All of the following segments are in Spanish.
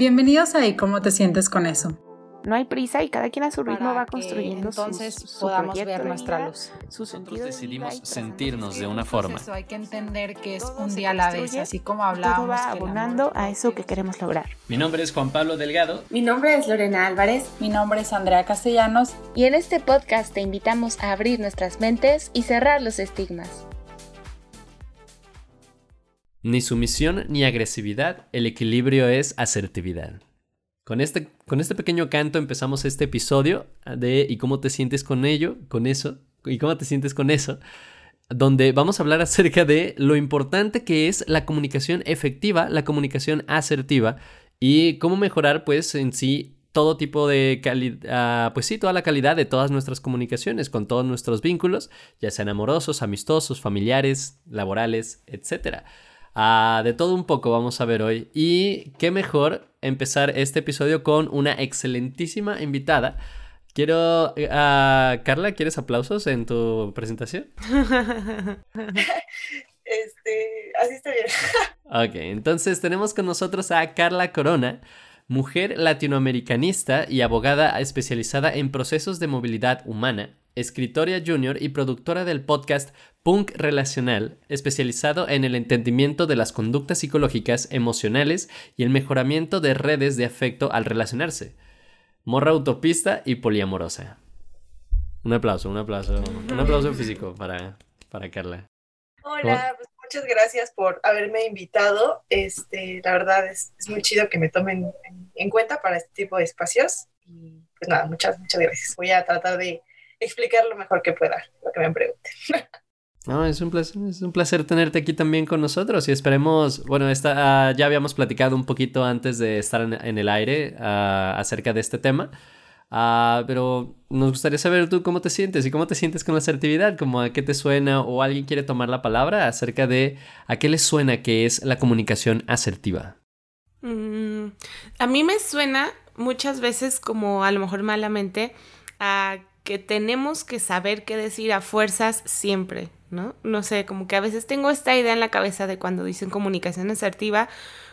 Bienvenidos a ¿Y cómo te sientes con eso? No hay prisa y cada quien a su ritmo va construyendo entonces su, podamos proyecto ver de nuestra luz. Su Nosotros decidimos sentirnos de una forma. eso, hay que entender que es Todo un día a la vez, así como todo hablábamos. va el amor abonando a eso que queremos lograr. Mi nombre es Juan Pablo Delgado. Mi nombre es Lorena Álvarez. Mi nombre es Andrea Castellanos. Y en este podcast te invitamos a abrir nuestras mentes y cerrar los estigmas. Ni sumisión ni agresividad, el equilibrio es asertividad. Con este, con este pequeño canto empezamos este episodio de ¿Y cómo te sientes con ello? Con eso. ¿Y cómo te sientes con eso? Donde vamos a hablar acerca de lo importante que es la comunicación efectiva, la comunicación asertiva y cómo mejorar pues en sí todo tipo de calidad, pues sí, toda la calidad de todas nuestras comunicaciones con todos nuestros vínculos, ya sean amorosos, amistosos, familiares, laborales, etcétera. De todo un poco vamos a ver hoy. Y qué mejor empezar este episodio con una excelentísima invitada. Quiero, ah, Carla, ¿quieres aplausos en tu presentación? Este, así está bien. Ok, entonces tenemos con nosotros a Carla Corona, mujer latinoamericanista y abogada especializada en procesos de movilidad humana, escritora junior y productora del podcast Punk Relacional, especializado en el entendimiento de las conductas psicológicas, emocionales y el mejoramiento de redes de afecto al relacionarse. Morra utopista y poliamorosa. Un aplauso, un aplauso, un aplauso físico para, para Carla. Hola, pues muchas gracias por haberme invitado. Este, la verdad es, es muy chido que me tomen en, en cuenta para este tipo de espacios. Y pues nada, muchas, muchas gracias. Voy a tratar de explicar lo mejor que pueda lo que me pregunten. No, es un placer, es un placer tenerte aquí también con nosotros y esperemos, bueno, esta, ah, ya habíamos platicado un poquito antes de estar en, en el aire ah, acerca de este tema, Ah, pero nos gustaría saber tú cómo te sientes y cómo te sientes con la asertividad, como a qué te suena o alguien quiere tomar la palabra acerca de a qué le suena que es la comunicación asertiva. Mm, a mí me suena muchas veces como a lo mejor malamente a que tenemos que saber qué decir a fuerzas siempre, ¿no? No sé, como que a veces tengo esta idea en la cabeza de cuando dicen comunicación asertiva,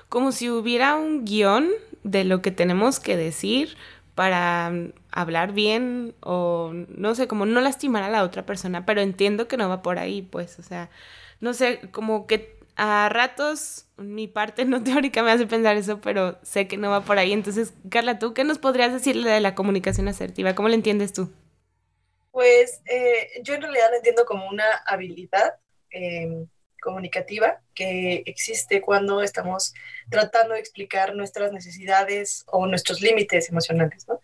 como si hubiera un guion de lo que tenemos que decir para mm, hablar bien o no sé, como no lastimar a la otra persona, pero entiendo que no va por ahí, pues, o sea, no sé, como que a ratos mi parte no teórica me hace pensar eso, pero sé que no va por ahí. Entonces, Carla, ¿tú qué nos podrías decir de la comunicación asertiva? ¿Cómo la entiendes tú? Pues eh, yo en realidad la entiendo como una habilidad eh, comunicativa que existe cuando estamos tratando de explicar nuestras necesidades o nuestros límites emocionales, ¿no?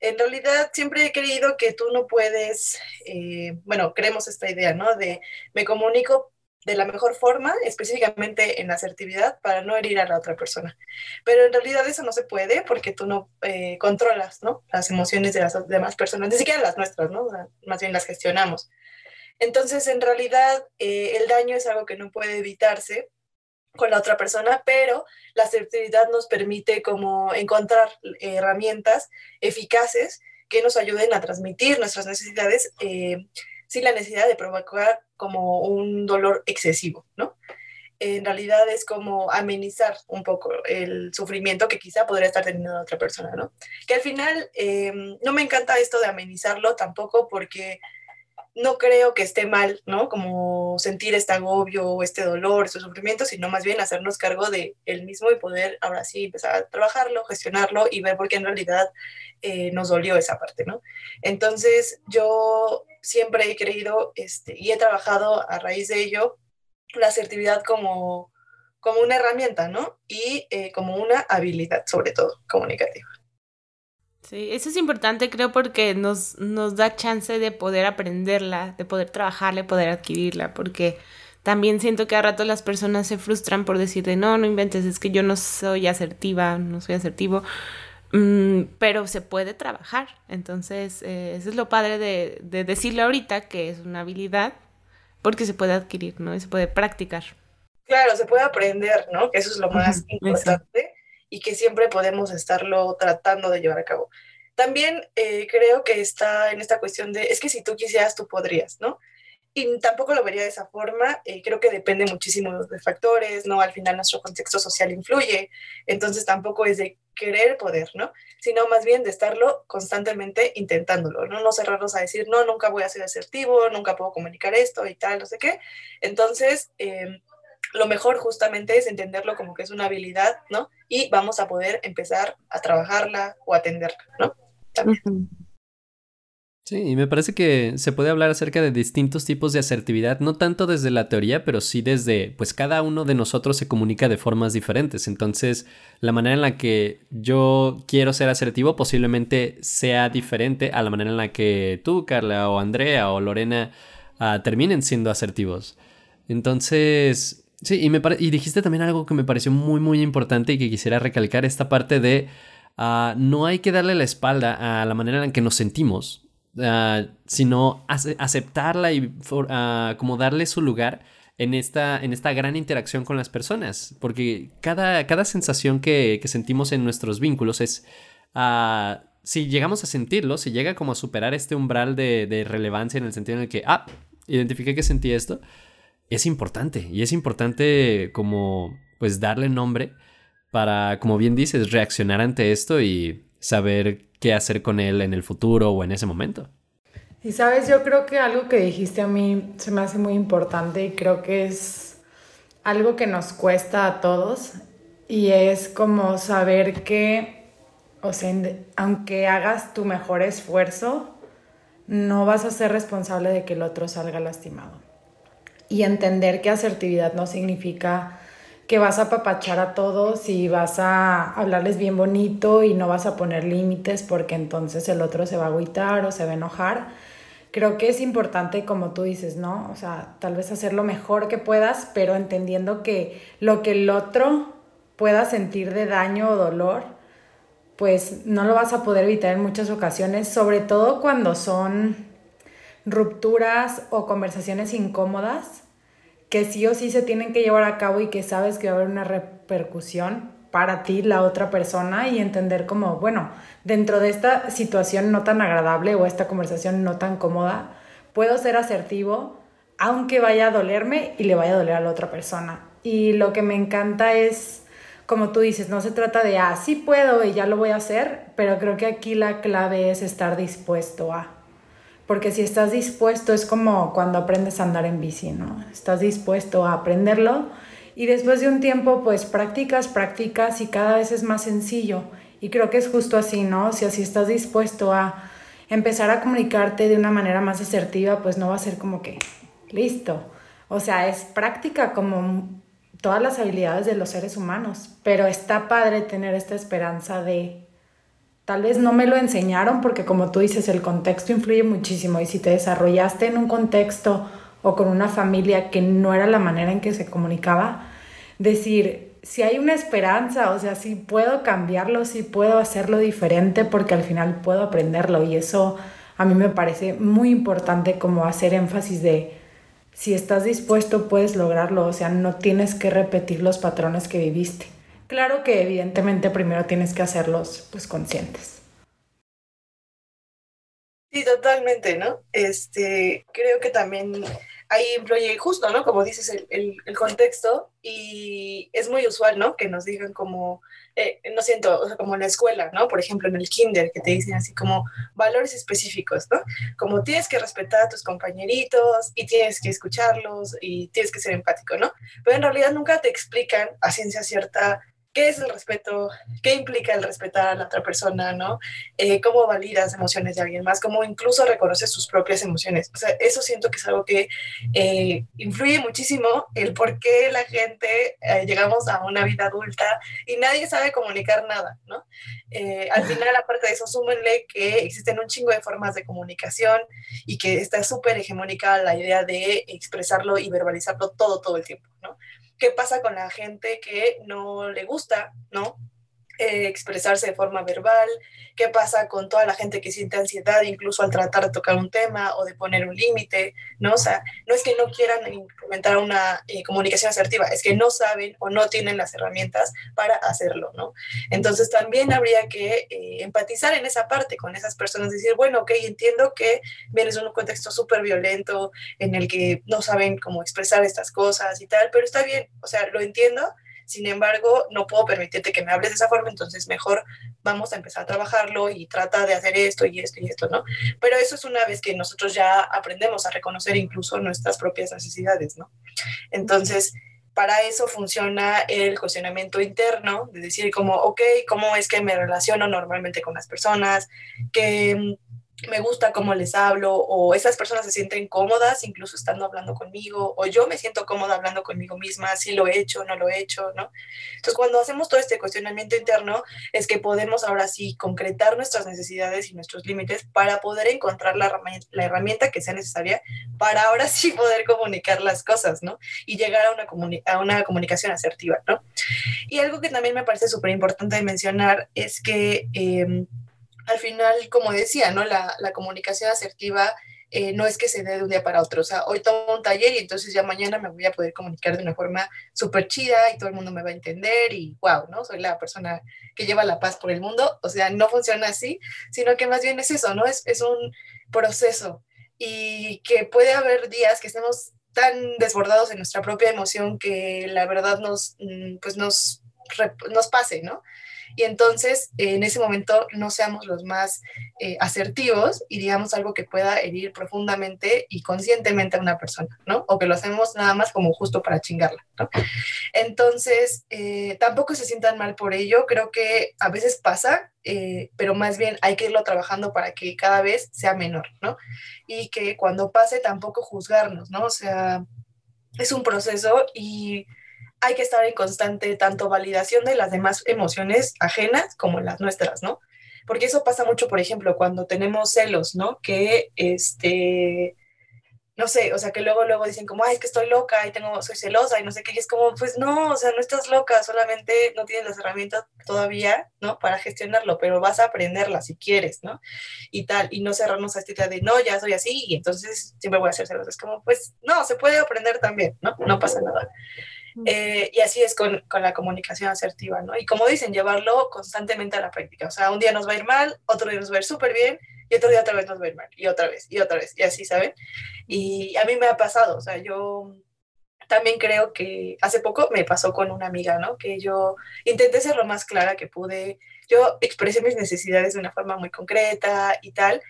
En realidad siempre he creído que tú no puedes, eh, bueno, creemos esta idea, ¿no? De me comunico de la mejor forma, específicamente en asertividad, para no herir a la otra persona. Pero en realidad eso no se puede porque tú no eh, controlas, ¿no? Las emociones de las demás personas, ni siquiera las nuestras, ¿no? Más bien las gestionamos. Entonces, en realidad, eh, el daño es algo que no puede evitarse con la otra persona, pero la asertividad nos permite como encontrar herramientas eficaces que nos ayuden a transmitir nuestras necesidades eh, sin la necesidad de provocar como un dolor excesivo, ¿no? En realidad es como amenizar un poco el sufrimiento que quizá podría estar teniendo otra persona, ¿no? Que al final eh, no me encanta esto de amenizarlo tampoco porque no creo que esté mal, ¿no? Como sentir este agobio, este dolor, este sufrimiento, sino más bien hacernos cargo de él mismo y poder ahora sí empezar a trabajarlo, gestionarlo y ver por qué en realidad eh, nos dolió esa parte, ¿no? Entonces yo siempre he creído este, y he trabajado a raíz de ello la asertividad como, como una herramienta, ¿no? Y eh, como una habilidad, sobre todo, comunicativa. Sí, eso es importante creo porque nos, nos da chance de poder aprenderla, de poder trabajarla, de poder adquirirla, porque también siento que a rato las personas se frustran por decirte, no, no inventes, es que yo no soy asertiva, no soy asertivo, mm, pero se puede trabajar. Entonces, eh, eso es lo padre de, de decirlo ahorita, que es una habilidad, porque se puede adquirir, ¿no? Y se puede practicar. Claro, se puede aprender, ¿no? Que eso es lo más importante y que siempre podemos estarlo tratando de llevar a cabo. También eh, creo que está en esta cuestión de, es que si tú quisieras, tú podrías, ¿no? y tampoco lo vería de esa forma. Eh, creo que depende muchísimo de factores, ¿no? Al final nuestro contexto social influye, entonces tampoco es de querer poder, ¿no? Sino más bien de estarlo constantemente intentándolo, ¿no? No cerrarnos a decir, no, nunca voy a ser asertivo, nunca puedo comunicar esto y tal, no sé qué. Entonces, em, lo mejor justamente es entenderlo como que es una habilidad, ¿no? Y vamos a poder empezar a trabajarla o atenderla, ¿no? También. Sí, y me parece que se puede hablar acerca de distintos tipos de asertividad, no tanto desde la teoría, pero sí desde, pues cada uno de nosotros se comunica de formas diferentes. Entonces, la manera en la que yo quiero ser asertivo posiblemente sea diferente a la manera en la que tú, Carla, o Andrea, o Lorena uh, terminen siendo asertivos. Entonces, sí, y, me y dijiste también algo que me pareció muy, muy importante y que quisiera recalcar, esta parte de... Uh, no hay que darle la espalda a la manera en que nos sentimos Ah, sino aceptarla y uh, como darle su lugar en esta, en esta gran interacción con las personas. Porque cada, cada sensación que, que, sentimos en nuestros vínculos es, uh, si llegamos a sentirlo, si llega como a superar este umbral de, de, relevancia en el sentido en el que, ah, identifiqué que sentí esto, es importante. Y es importante como, pues, darle nombre para, como bien dices, reaccionar ante esto y saber qué hacer con él en el futuro o en ese momento. Y sabes, yo creo que algo que dijiste a mí se me hace muy importante y creo que es algo que nos cuesta a todos y es como saber que, o sea, aunque hagas tu mejor esfuerzo, no vas a ser responsable de que el otro salga lastimado. Y entender que asertividad no significa que vas a apapachar a todos y vas a hablarles bien bonito y no vas a poner límites porque entonces el otro se va a agüitar o se va a enojar. Creo que es importante, como tú dices, ¿no? O sea, tal vez hacer lo mejor que puedas, pero entendiendo que lo que el otro pueda sentir de daño o dolor, pues no lo vas a poder evitar en muchas ocasiones, sobre todo cuando son rupturas o conversaciones incómodas que sí o sí se tienen que llevar a cabo y que sabes que va a haber una repercusión para ti, la otra persona, y entender como, bueno, dentro de esta situación no tan agradable o esta conversación no tan cómoda, puedo ser asertivo aunque vaya a dolerme y le vaya a doler a la otra persona. Y lo que me encanta es, como tú dices, no se trata de, ah, sí puedo y ya lo voy a hacer, pero creo que aquí la clave es estar dispuesto a porque si estás dispuesto es como cuando aprendes a andar en bici, ¿no? Estás dispuesto a aprenderlo y después de un tiempo pues practicas, practicas y cada vez es más sencillo. Y creo que es justo así, ¿no? Si estás dispuesto a empezar a comunicarte de una manera más asertiva, pues no va a ser como que listo. O sea, es práctica como todas las habilidades de los seres humanos, pero está padre tener esta esperanza de Tal vez no me lo enseñaron porque como tú dices, el contexto influye muchísimo. Y si te desarrollaste en un contexto o con una familia que no era la manera en que se comunicaba, decir, si hay una esperanza, o sea, si puedo cambiarlo, si puedo hacerlo diferente porque al final puedo aprenderlo. Y eso a mí me parece muy importante como hacer énfasis de si estás dispuesto puedes lograrlo, o sea, no tienes que repetir los patrones que viviste. Claro que evidentemente primero tienes que hacerlos pues conscientes. Sí, totalmente, ¿no? Este, creo que también ahí influye justo, ¿no? Como dices, el, el, contexto y es muy usual, ¿no? Que nos digan como, eh, no siento, o sea, como en la escuela, ¿no? Por ejemplo, en el kinder, que te dicen así como valores específicos, ¿no? Como tienes que respetar a tus compañeritos y tienes que escucharlos y tienes que ser empático, ¿no? Pero en realidad nunca te explican a ciencia cierta qué es el respeto, qué implica el respetar a la otra persona, ¿no? Eh, cómo validas emociones de alguien más, cómo incluso reconoces sus propias emociones. O sea, eso siento que es algo que eh, influye muchísimo el por qué la gente eh, llegamos a una vida adulta y nadie sabe comunicar nada, ¿no? al final, aparte de eso, súmenle que existen un chingo de formas de comunicación y que está súper hegemónica la idea de expresarlo y verbalizarlo todo, todo el tiempo, ¿no? Qué pasa con la gente que no le gusta, ¿no? Eh, expresarse de forma verbal, qué pasa con toda la gente que siente ansiedad incluso al tratar de tocar un tema o de poner un límite, ¿no? O sea, no es que no quieran implementar una eh, comunicación asertiva, es que no saben o no tienen las herramientas para hacerlo, ¿no? Entonces también habría que eh, empatizar en esa parte con esas personas, decir, bueno, ok, entiendo que vienes de un contexto súper violento en el que no saben cómo expresar estas cosas y tal, pero está bien, o sea, lo entiendo sin embargo, no puedo permitirte que me hables de esa forma, entonces mejor vamos a empezar a trabajarlo y trata de hacer esto y esto y esto, ¿no? Pero eso es una vez que nosotros ya aprendemos a reconocer incluso nuestras propias necesidades, ¿no? Entonces, para eso funciona el cuestionamiento interno, de decir como, ok, ¿cómo es que me relaciono normalmente con las personas? ¿Qué me gusta cómo les hablo o esas personas se sienten cómodas incluso estando hablando conmigo o yo me siento cómoda hablando conmigo misma, si lo he hecho, no lo he hecho, ¿no? Entonces cuando hacemos todo este cuestionamiento interno es que podemos ahora sí concretar nuestras necesidades y nuestros límites para poder encontrar la herramienta, la herramienta que sea necesaria para ahora sí poder comunicar las cosas, ¿no? Y llegar a una, a una comunicación asertiva, ¿no? Y algo que también me parece súper importante mencionar es que... Eh, al final, como decía, ¿no? La, comunicación asertiva eh, no es que se dé de un día para otro. O sea, hoy tomo un taller y entonces ya mañana me voy a poder comunicar de una forma súper chida y todo el mundo me va a entender y wow, ¿no? Soy la persona que lleva la paz por el mundo. O sea, no funciona así, sino que más bien es eso, ¿no? Es, es un proceso y que puede haber días que estemos tan desbordados en nuestra propia emoción que la verdad nos, mm, pues nos, nos pase, ¿no? Y entonces en ese momento no seamos los más eh, asertivos y digamos algo que pueda herir profundamente y conscientemente a una persona, ¿no? O que lo hacemos nada más como justo para chingarla, ¿no? Entonces, eh, tampoco se sientan mal por ello, creo que a veces pasa, eh, pero más bien hay que irlo trabajando para que cada vez sea menor, ¿no? Y que cuando pase tampoco juzgarnos, ¿no? O sea, es un proceso y hay que estar en constante tanto validación de las demás emociones ajenas como las nuestras, ¿no? Porque eso pasa mucho, por ejemplo, cuando tenemos celos, ¿no? Que, este, no sé, o sea, que luego, luego dicen como, ay, es que estoy loca y tengo, soy celosa y no sé qué, y es como, pues no, o sea, no estás loca, solamente no tienes las herramientas todavía, ¿no? Para gestionarlo, pero vas a aprenderlas si quieres, ¿no? Y tal, y no cerrarnos a esta idea de, no, ya soy así y entonces siempre voy a ser celosa. Es como, pues no, se puede aprender también, ¿no? No pasa nada. Eh, y así es con, con, la comunicación asertiva, ¿no? Y como dicen, llevarlo constantemente a la práctica. O sea, un día nos va a ir mal, otro día nos va a ir súper bien, y otro día otra vez nos va a ir mal, y otra vez, y otra vez, y así, ¿saben? Y a mí me ha pasado, o sea, yo también creo que hace poco me pasó con una amiga, ¿no? Que yo intenté ser lo más clara que pude, yo expresé mis necesidades de una forma muy concreta y tal,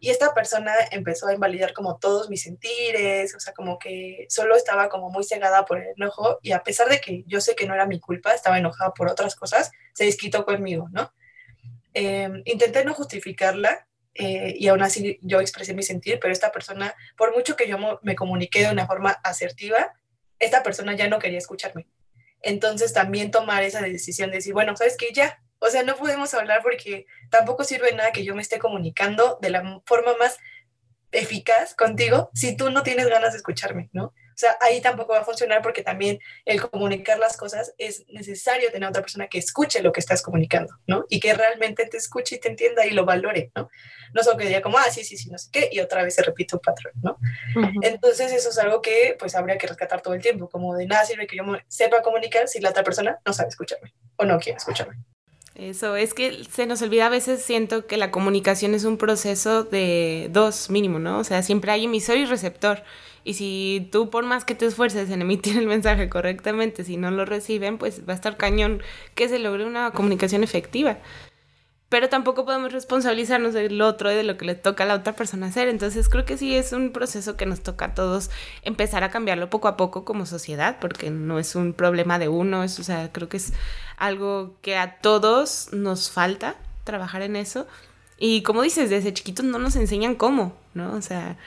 y esta persona empezó a invalidar como todos mis sentires, o sea, como que solo estaba como muy cegada por el enojo y a pesar de que yo sé que no era mi culpa, estaba enojada por otras cosas, se desquitó conmigo, ¿no? Em, intenté no justificarla eh, y aún así yo expresé mi sentir, pero esta persona, por mucho que yo me comuniqué de una forma asertiva, esta persona ya no quería escucharme. Entonces también tomar esa decisión de decir, bueno, sabes que ya, o sea, no podemos hablar porque tampoco sirve nada que yo me esté comunicando de la forma más eficaz contigo si tú no tienes ganas de escucharme, ¿no? O sea, ahí tampoco va a funcionar porque también el comunicar las cosas es necesario tener otra persona que escuche lo que estás comunicando, ¿no? Y que realmente te escuche y te entienda y lo valore, ¿no? No solo que diga como, ah, sí, sí, sí, no sé qué, y otra vez se repite un patrón, ¿no? Entonces eso es algo que pues habría que rescatar todo el tiempo, como de nada sirve que yo sepa comunicar si la otra persona no sabe escucharme o no quiere escucharme. Eso, es que se nos olvida a veces, siento que la comunicación es un proceso de dos mínimo, ¿no? O sea, siempre hay emisor y receptor. Y si tú por más que te esfuerces en emitir el mensaje correctamente, si no lo reciben, pues va a estar cañón que se logre una comunicación efectiva pero tampoco podemos responsabilizarnos del otro y de lo que le toca a la otra persona hacer. Entonces creo que sí es un proceso que nos toca a todos empezar a cambiarlo poco a poco como sociedad, porque no es un problema de uno, es, o sea, creo que es algo que a todos nos falta trabajar en eso. Y como dices, desde chiquitos no nos enseñan cómo, ¿no? O sea,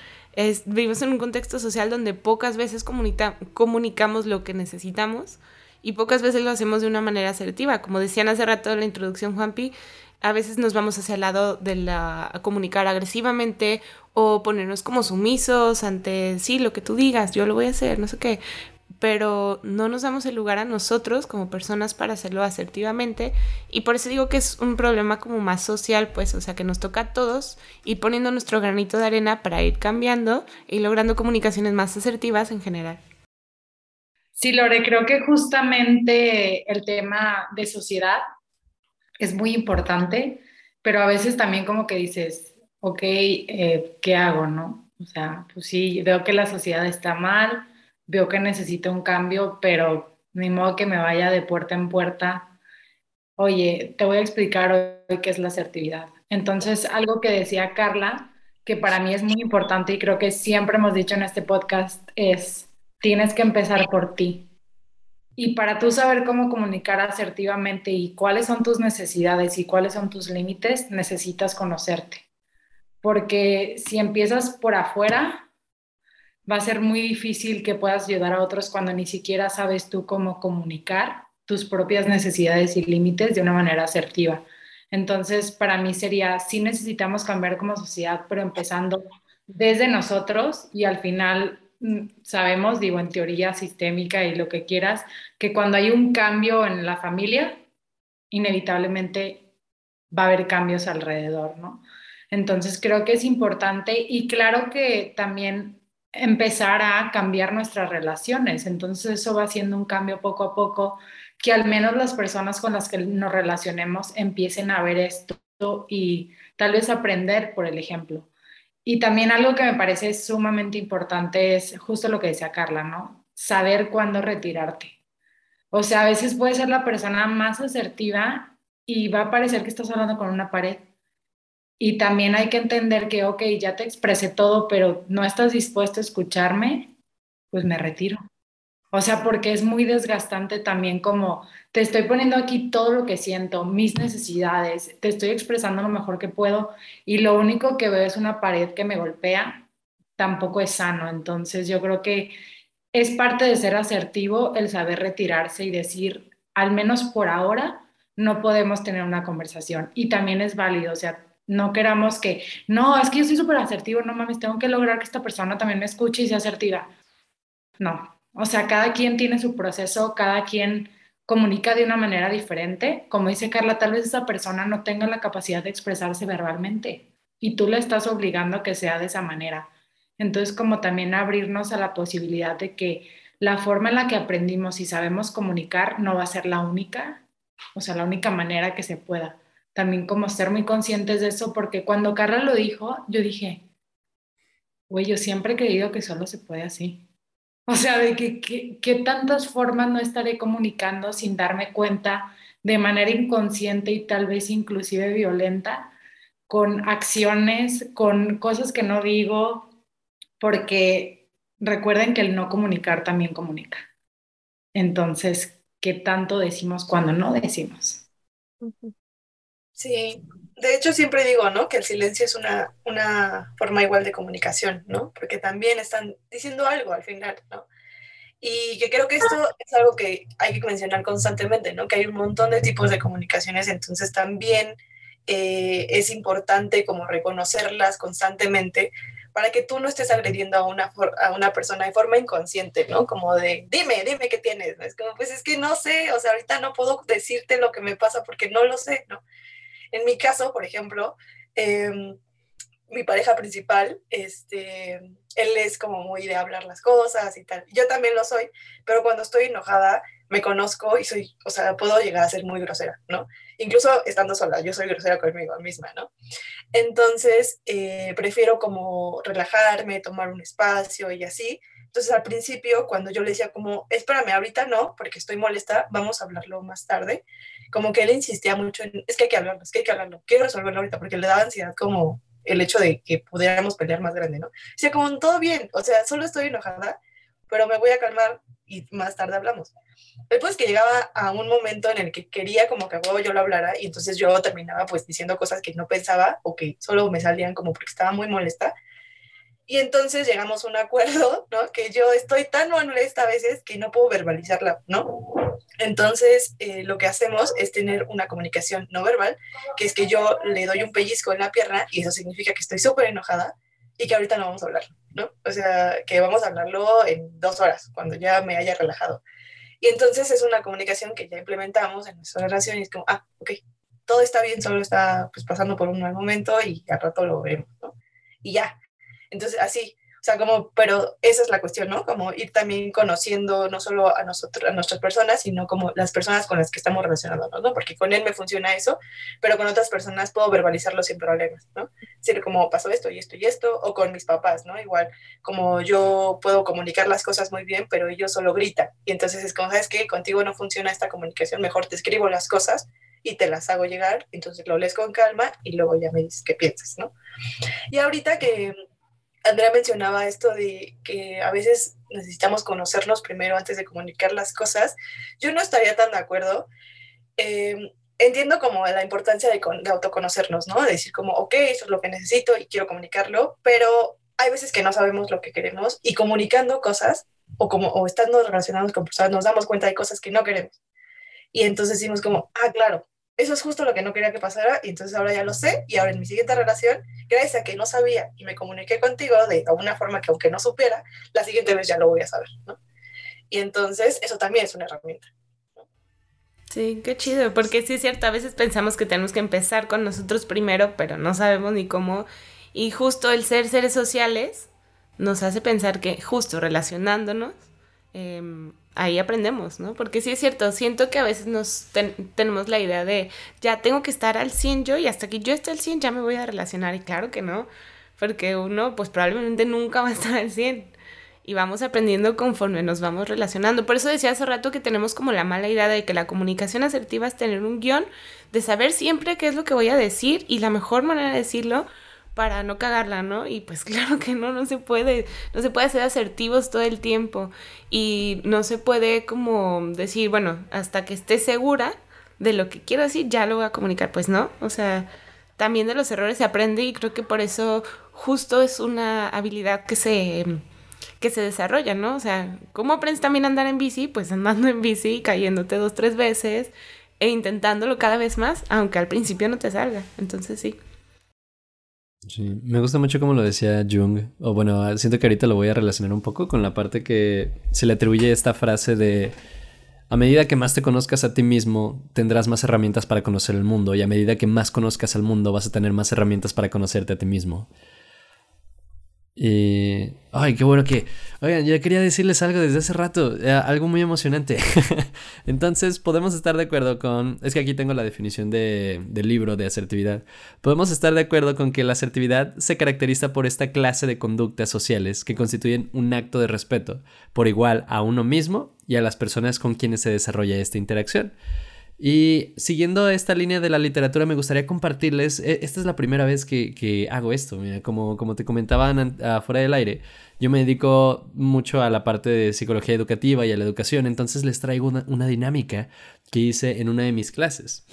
vivimos en un contexto social donde pocas veces comunicamos lo que necesitamos y pocas veces lo hacemos de una manera asertiva. Como decían hace rato en la introducción, Juanpi, a veces nos vamos hacia el lado de la comunicar agresivamente o ponernos como sumisos ante sí, lo que tú digas, yo lo voy a hacer, no sé qué. pero no nos damos el lugar a nosotros como personas para hacerlo asertivamente y por eso digo que es un problema como más social, pues, o sea, que nos toca a todos ir poniendo nuestro granito de arena para ir cambiando y logrando comunicaciones más asertivas en general. Sí, Lore, creo que justamente el tema de sociedad es muy importante, pero a veces también como que dices, ok, eh, ¿qué hago, no? O sea, pues sí, veo que la sociedad está mal, veo que necesito un cambio, pero ni modo que me vaya de puerta en puerta. Oye, te voy a explicar hoy qué es la asertividad. Entonces, algo que decía Carla, que para mí es muy importante y creo que siempre hemos dicho en este podcast, es, tienes que empezar por ti. Y para tú saber cómo comunicar asertivamente y cuáles son tus necesidades y cuáles son tus límites, necesitas conocerte. Porque si empiezas por afuera, va a ser muy difícil que puedas ayudar a otros cuando ni siquiera sabes tú cómo comunicar tus propias necesidades y límites de una manera asertiva. Entonces, para mí sería, sí necesitamos cambiar como sociedad, pero empezando desde nosotros y al final sabemos, digo, en teoría sistémica y lo que quieras, que cuando hay un cambio en la familia, inevitablemente va a haber cambios alrededor, ¿no? Entonces creo que es importante y claro que también empezar a cambiar nuestras relaciones. Entonces eso va haciendo un cambio poco a poco, que al menos las personas con las que nos relacionemos empiecen a ver esto y tal vez aprender por el ejemplo. Y también algo que me parece sumamente importante es justo lo que decía Carla, ¿no? Saber cuándo retirarte. O sea, a veces puedes ser la persona más asertiva y va a parecer que estás hablando con una pared y también hay que entender que, ok, ya te expresé todo, pero no estás dispuesto a escucharme, pues me retiro. O sea, porque es muy desgastante también como te estoy poniendo aquí todo lo que siento, mis necesidades, te estoy expresando lo mejor que puedo y lo único que veo es una pared que me golpea, tampoco es sano. Entonces yo creo que es parte de ser asertivo el saber retirarse y decir, al menos por ahora, no podemos tener una conversación. Y también es válido, o sea, no queramos que, no, es que yo soy súper asertivo, no mames, tengo que lograr que esta persona también me escuche y sea asertiva. No, o sea, cada quien tiene su proceso, cada quien comunica de una manera diferente. Como dice Carla, tal vez esa persona no tenga la capacidad de expresarse verbalmente y tú le estás obligando a que sea de esa manera. Entonces, como también abrirnos a la posibilidad de que la forma en la que aprendimos y sabemos comunicar no va a ser la única, o sea, la única manera que se pueda también como ser muy conscientes de eso, porque cuando Carla lo dijo, yo dije, güey, yo siempre he creído que solo se puede así. O sea, de que, que, tantas formas no estaré comunicando sin darme cuenta de manera inconsciente y tal vez inclusive violenta, con acciones, con cosas que no digo, porque recuerden que el no comunicar también comunica. Entonces, ¿qué tanto decimos cuando no decimos? Sí, de hecho siempre digo, ¿no? Que el silencio es una, una forma igual de comunicación, ¿no? Porque también están diciendo algo al final, ¿no? Y que creo que esto es algo que hay que mencionar constantemente, ¿no? Que hay un montón de tipos de comunicaciones, entonces también eh, es importante como reconocerlas constantemente para que tú no estés agrediendo a una, a una persona de forma inconsciente, ¿no? Como de, dime, dime qué tienes, Es como, pues es que no sé, o sea, ahorita no puedo decirte lo que me pasa porque no lo sé, ¿no? En mi caso, por ejemplo, em, mi pareja principal, este, él es como muy de hablar las cosas y tal. Yo también lo soy, pero cuando estoy enojada, me conozco y soy, o sea, puedo llegar a ser muy grosera, ¿no? Incluso estando sola, yo soy grosera conmigo misma, ¿no? Entonces, eh, prefiero como relajarme, tomar un espacio y así. Entonces, al principio, cuando yo le decía como, espérame, ahorita no, porque estoy molesta, vamos a hablarlo más tarde, como que él insistía mucho en, es que hay que hablarlo, es que hay que hablarlo, quiero resolverlo ahorita, porque le daba ansiedad como el hecho de que pudiéramos pelear más grande, ¿no? O sea, como todo bien, o sea, solo estoy enojada, pero me voy a calmar y más tarde hablamos. Después que llegaba a un momento en el que quería como que yo lo hablara y entonces yo terminaba pues diciendo cosas que no pensaba o que solo me salían como porque estaba muy molesta. Y entonces llegamos a un acuerdo, ¿no? Que yo estoy tan molesta a veces que no puedo verbalizarla, ¿no? Entonces, eh, lo que hacemos es tener una comunicación no verbal, que es que yo le doy un pellizco en la pierna y eso significa que estoy súper enojada y que ahorita no vamos a hablar, ¿no? O sea, que vamos a hablarlo en dos horas, cuando ya me haya relajado. Y entonces es una comunicación que ya implementamos en nuestra relación y es como, ah, ok, todo está bien, solo está pues, pasando por un mal momento y al rato lo vemos, ¿no? Y ya. Entonces, así, o sea, como, pero esa es la cuestión, ¿no? Como ir también conociendo no solo a nosotros, a nuestras personas, sino como las personas con las que estamos relacionándonos, ¿no? Porque con él me funciona eso, pero con otras personas puedo verbalizarlo sin problemas, ¿no? Decir, como pasó esto y esto y esto, o con mis papás, ¿no? Igual, como yo puedo comunicar las cosas muy bien, pero ellos solo gritan. Y entonces es como, ¿sabes qué? Contigo no funciona esta comunicación, mejor te escribo las cosas y te las hago llegar, entonces lo lees con calma y luego ya me dices qué piensas, ¿no? Y ahorita que Andrea mencionaba esto de que a veces necesitamos conocernos primero antes de comunicar las cosas. Yo no estaría tan de acuerdo. Eh, entiendo como la importancia de, autoconocernos, ¿no? De decir como, ok, eso es lo que necesito y quiero comunicarlo, pero hay veces que no sabemos lo que queremos y comunicando cosas o como o estando relacionados con personas nos damos cuenta de cosas que no queremos. Y entonces decimos como, ah, claro, eso es justo lo que no quería que pasara y entonces ahora ya lo sé y ahora en mi siguiente relación, gracias a que no sabía y me comuniqué contigo de una forma que aunque no supiera, la siguiente vez ya lo voy a saber, ¿no? Y entonces eso también es una herramienta. Sí, qué chido, porque sí es cierto, a veces pensamos que tenemos que empezar con nosotros primero, pero no sabemos ni cómo. Y justo el ser seres sociales nos hace pensar que justo relacionándonos, eh, ahí aprendemos, ¿no? Porque sí es cierto, siento que a veces nos tenemos la idea de, ya tengo que estar al 100 yo y hasta que yo esté al 100 ya me voy a relacionar. Y claro que no, porque uno pues probablemente nunca va a estar al 100. Y vamos aprendiendo conforme nos vamos relacionando. Por eso decía hace rato que tenemos como la mala idea de que la comunicación asertiva es tener un guion, de saber siempre qué es lo que voy a decir y la mejor manera de decirlo para no cagarla, ¿no? Y pues claro que no, no se puede, no se puede ser asertivos todo el tiempo y no se puede como decir, bueno, hasta que esté segura de lo que quiero decir, ya lo voy a comunicar, pues no, o sea, también de los errores se aprende y creo que por eso justo es una habilidad que se que se desarrolla, ¿no? O sea, ¿cómo aprendes también a andar en bici? Pues andando en bici, cayéndote dos, tres veces e intentándolo cada vez más, aunque al principio no te salga. Entonces sí. Sí, me gusta mucho como lo decía Jung, o bueno, siento que ahorita lo voy a relacionar un poco con la parte que se le atribuye esta frase de a medida que más te conozcas a ti mismo, tendrás más herramientas para conocer el mundo, y a medida que más conozcas al mundo, vas a tener más herramientas para conocerte a ti mismo. Y. Ay, qué bueno que. Oigan, yo quería decirles algo desde hace rato, eh, algo muy emocionante. Entonces, podemos estar de acuerdo con. Es que aquí tengo la definición de, del libro de asertividad. Podemos estar de acuerdo con que la asertividad se caracteriza por esta clase de conductas sociales que constituyen un acto de respeto, por igual a uno mismo y a las personas con quienes se desarrolla esta interacción. Y siguiendo esta línea de la literatura, me gustaría compartirles, e, esta es la primera vez que, hago esto, como te comentaban afuera del aire, yo me dedico mucho a la parte de psicología educativa y a la educación, entonces les traigo una, dinámica que hice en una de mis clases.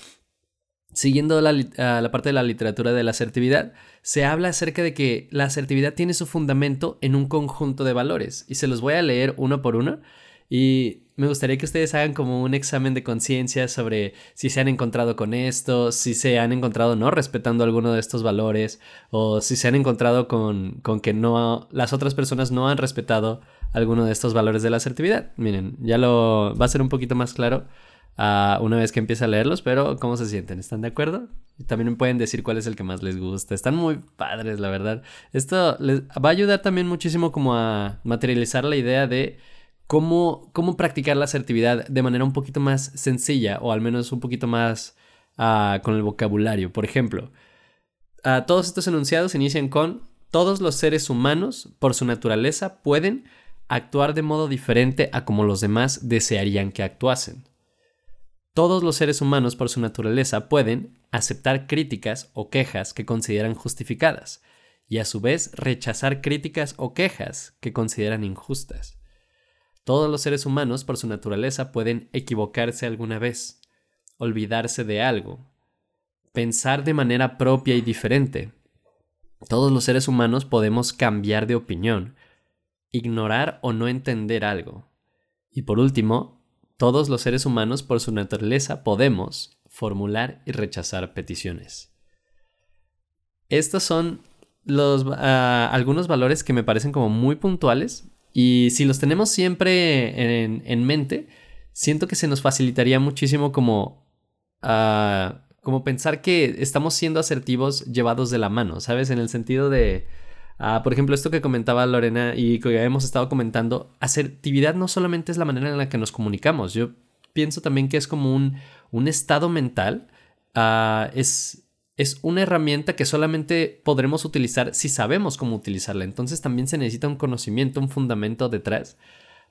Siguiendo la, la parte de la literatura de la asertividad, se habla acerca de que la asertividad tiene su fundamento en un conjunto de valores, y se los voy a leer uno por uno. Y me gustaría que ustedes hagan como un examen de conciencia sobre si se han encontrado con esto, si se han encontrado no respetando alguno de estos valores, o si se han encontrado con, con que no las otras personas no han respetado alguno de estos valores de la asertividad. Miren, ya lo va a ser un poquito más claro uh, una vez que empiece a leerlos, pero ¿cómo se sienten? ¿Están de acuerdo? También me pueden decir cuál es el que más les gusta. Están muy padres, la verdad. Esto les va a ayudar también muchísimo como a materializar la idea de cómo, cómo practicar la asertividad de manera un poquito más sencilla o al menos un poquito más uh, con el vocabulario. Por ejemplo, uh, todos estos enunciados inician con todos los seres humanos, por su naturaleza, pueden actuar de modo diferente a como los demás desearían que actuasen. Todos los seres humanos, por su naturaleza, pueden aceptar críticas o quejas que consideran justificadas y a su vez rechazar críticas o quejas que consideran injustas. Todos los seres humanos, por su naturaleza, pueden equivocarse alguna vez, olvidarse de algo, pensar de manera propia y diferente. Todos los seres humanos podemos cambiar de opinión, ignorar o no entender algo. Y por último, todos los seres humanos, por su naturaleza, podemos formular y rechazar peticiones. Estas son los, ah, algunos valores que me parecen como muy puntuales y si los tenemos siempre en, en mente, siento que se nos facilitaría muchísimo como, ah, como pensar que estamos siendo asertivos llevados de la mano, ¿sabes? En el sentido de, ah, por ejemplo, esto que comentaba Lorena y que hemos estado comentando, asertividad no solamente es la manera en la que nos comunicamos, yo pienso también que es como un, un estado mental, uh, es, es una herramienta que solamente podremos utilizar si sabemos cómo utilizarla. Entonces también se necesita un conocimiento, un fundamento detrás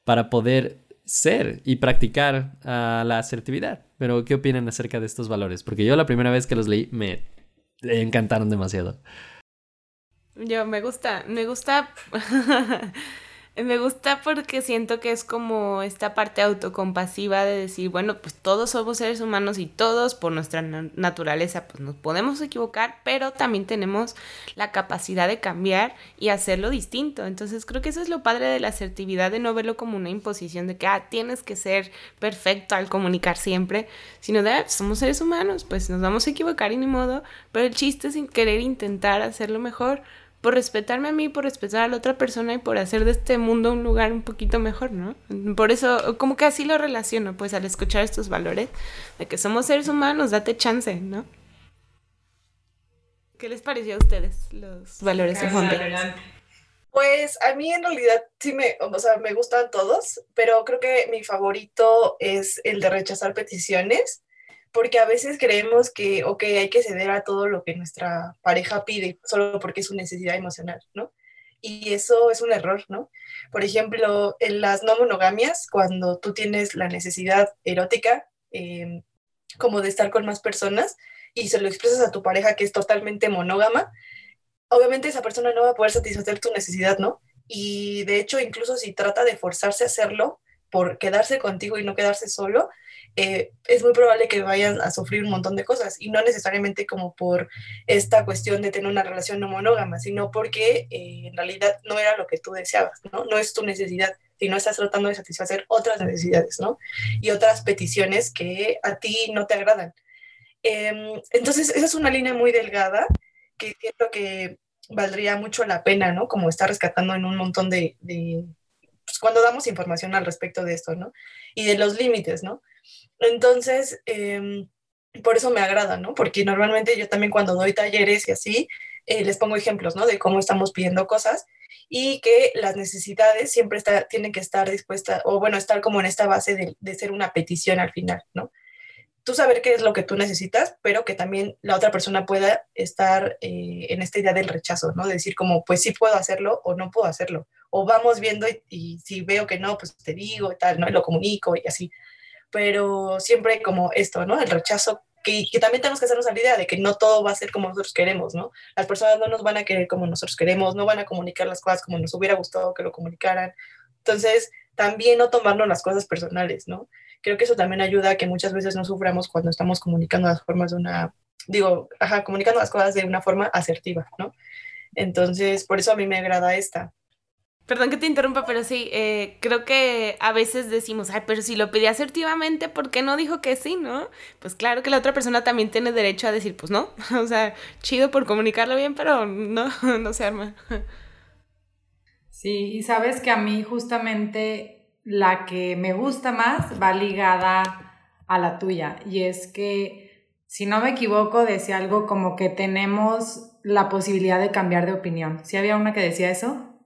para poder ser y practicar uh, la asertividad. Pero, ¿qué opinan acerca de estos valores? Porque yo la primera vez que los leí me encantaron demasiado. Yo me gusta, me gusta Me gusta porque siento que es como esta parte autocompasiva de decir, bueno, pues todos somos seres humanos y todos por nuestra naturaleza pues nos podemos equivocar, pero también tenemos la capacidad de cambiar y hacerlo distinto. Entonces creo que eso es lo padre de la asertividad, de no verlo como una imposición de que, ah, tienes que ser perfecto al comunicar siempre, sino de, ah, somos seres humanos, pues nos vamos a equivocar y ni modo, pero el chiste es querer intentar hacerlo mejor por respetarme a mí, por respetar a la otra persona y por hacer de este mundo un lugar un poquito mejor, ¿no? Por eso, como que así lo relaciono, pues al escuchar estos valores, de que somos seres humanos, date chance, ¿no? ¿Qué les pareció a ustedes los valores de Juan Pues a mí en realidad sí me, o sea, me gustan todos, pero creo que mi favorito es el de rechazar peticiones porque a veces creemos que, ok, hay que ceder a todo lo que nuestra pareja pide, solo porque es su necesidad emocional, ¿no? Y eso es un error, ¿no? Por ejemplo, en las no monogamias, cuando tú tienes la necesidad erótica, em, como de estar con más personas, y se lo expresas a tu pareja que es totalmente monógama, obviamente esa persona no va a poder satisfacer tu necesidad, ¿no? Y de hecho, incluso si trata de forzarse a hacerlo por quedarse contigo y no quedarse solo, eh, es muy probable que vayan a sufrir un montón de cosas y no necesariamente como por esta cuestión de tener una relación no monógama, sino porque eh, en realidad no era lo que tú deseabas, ¿no? No es tu necesidad, sino estás tratando de satisfacer otras necesidades, ¿no? Y otras peticiones que a ti no te agradan. Em, entonces, esa es una línea muy delgada que siento que valdría mucho la pena, ¿no? Como estar rescatando en un montón de, pues, cuando damos información al respecto de esto, ¿no? Y de los límites, ¿no? Entonces, em, por eso me agrada, ¿no? Porque normalmente yo también cuando doy talleres y así, eh, les pongo ejemplos, ¿no? De cómo estamos pidiendo cosas y que las necesidades siempre está, tienen que estar dispuestas, o bueno, estar como en esta base de, de, ser una petición al final, ¿no? Tú saber qué es lo que tú necesitas, pero que también la otra persona pueda estar eh, en esta idea del rechazo, ¿no? De decir como, pues sí puedo hacerlo o no puedo hacerlo. O vamos viendo y, y si veo que no, pues te digo y tal, ¿no? Y lo comunico y así pero siempre como esto, ¿no? El rechazo, que, que, también tenemos que hacernos la idea de que no todo va a ser como nosotros queremos, ¿no? Las personas no nos van a querer como nosotros queremos, no van a comunicar las cosas como nos hubiera gustado que lo comunicaran. Entonces, también no tomarnos las cosas personales, ¿no? Creo que eso también ayuda a que muchas veces no suframos cuando estamos comunicando las formas de una, digo, ajá, comunicando las cosas de una forma asertiva, ¿no? Entonces, por eso a mí me agrada esta. Perdón que te interrumpa, pero sí, eh, creo que a veces decimos, ay, pero si lo pedí asertivamente, ¿por qué no dijo que sí, no? Pues claro que la otra persona también tiene derecho a decir, pues no, o sea, chido por comunicarlo bien, pero no, no se arma. Sí, y sabes que a mí justamente la que me gusta más va ligada a la tuya, y es que, si no me equivoco, decía algo como que tenemos la posibilidad de cambiar de opinión. ¿Sí había una que decía eso?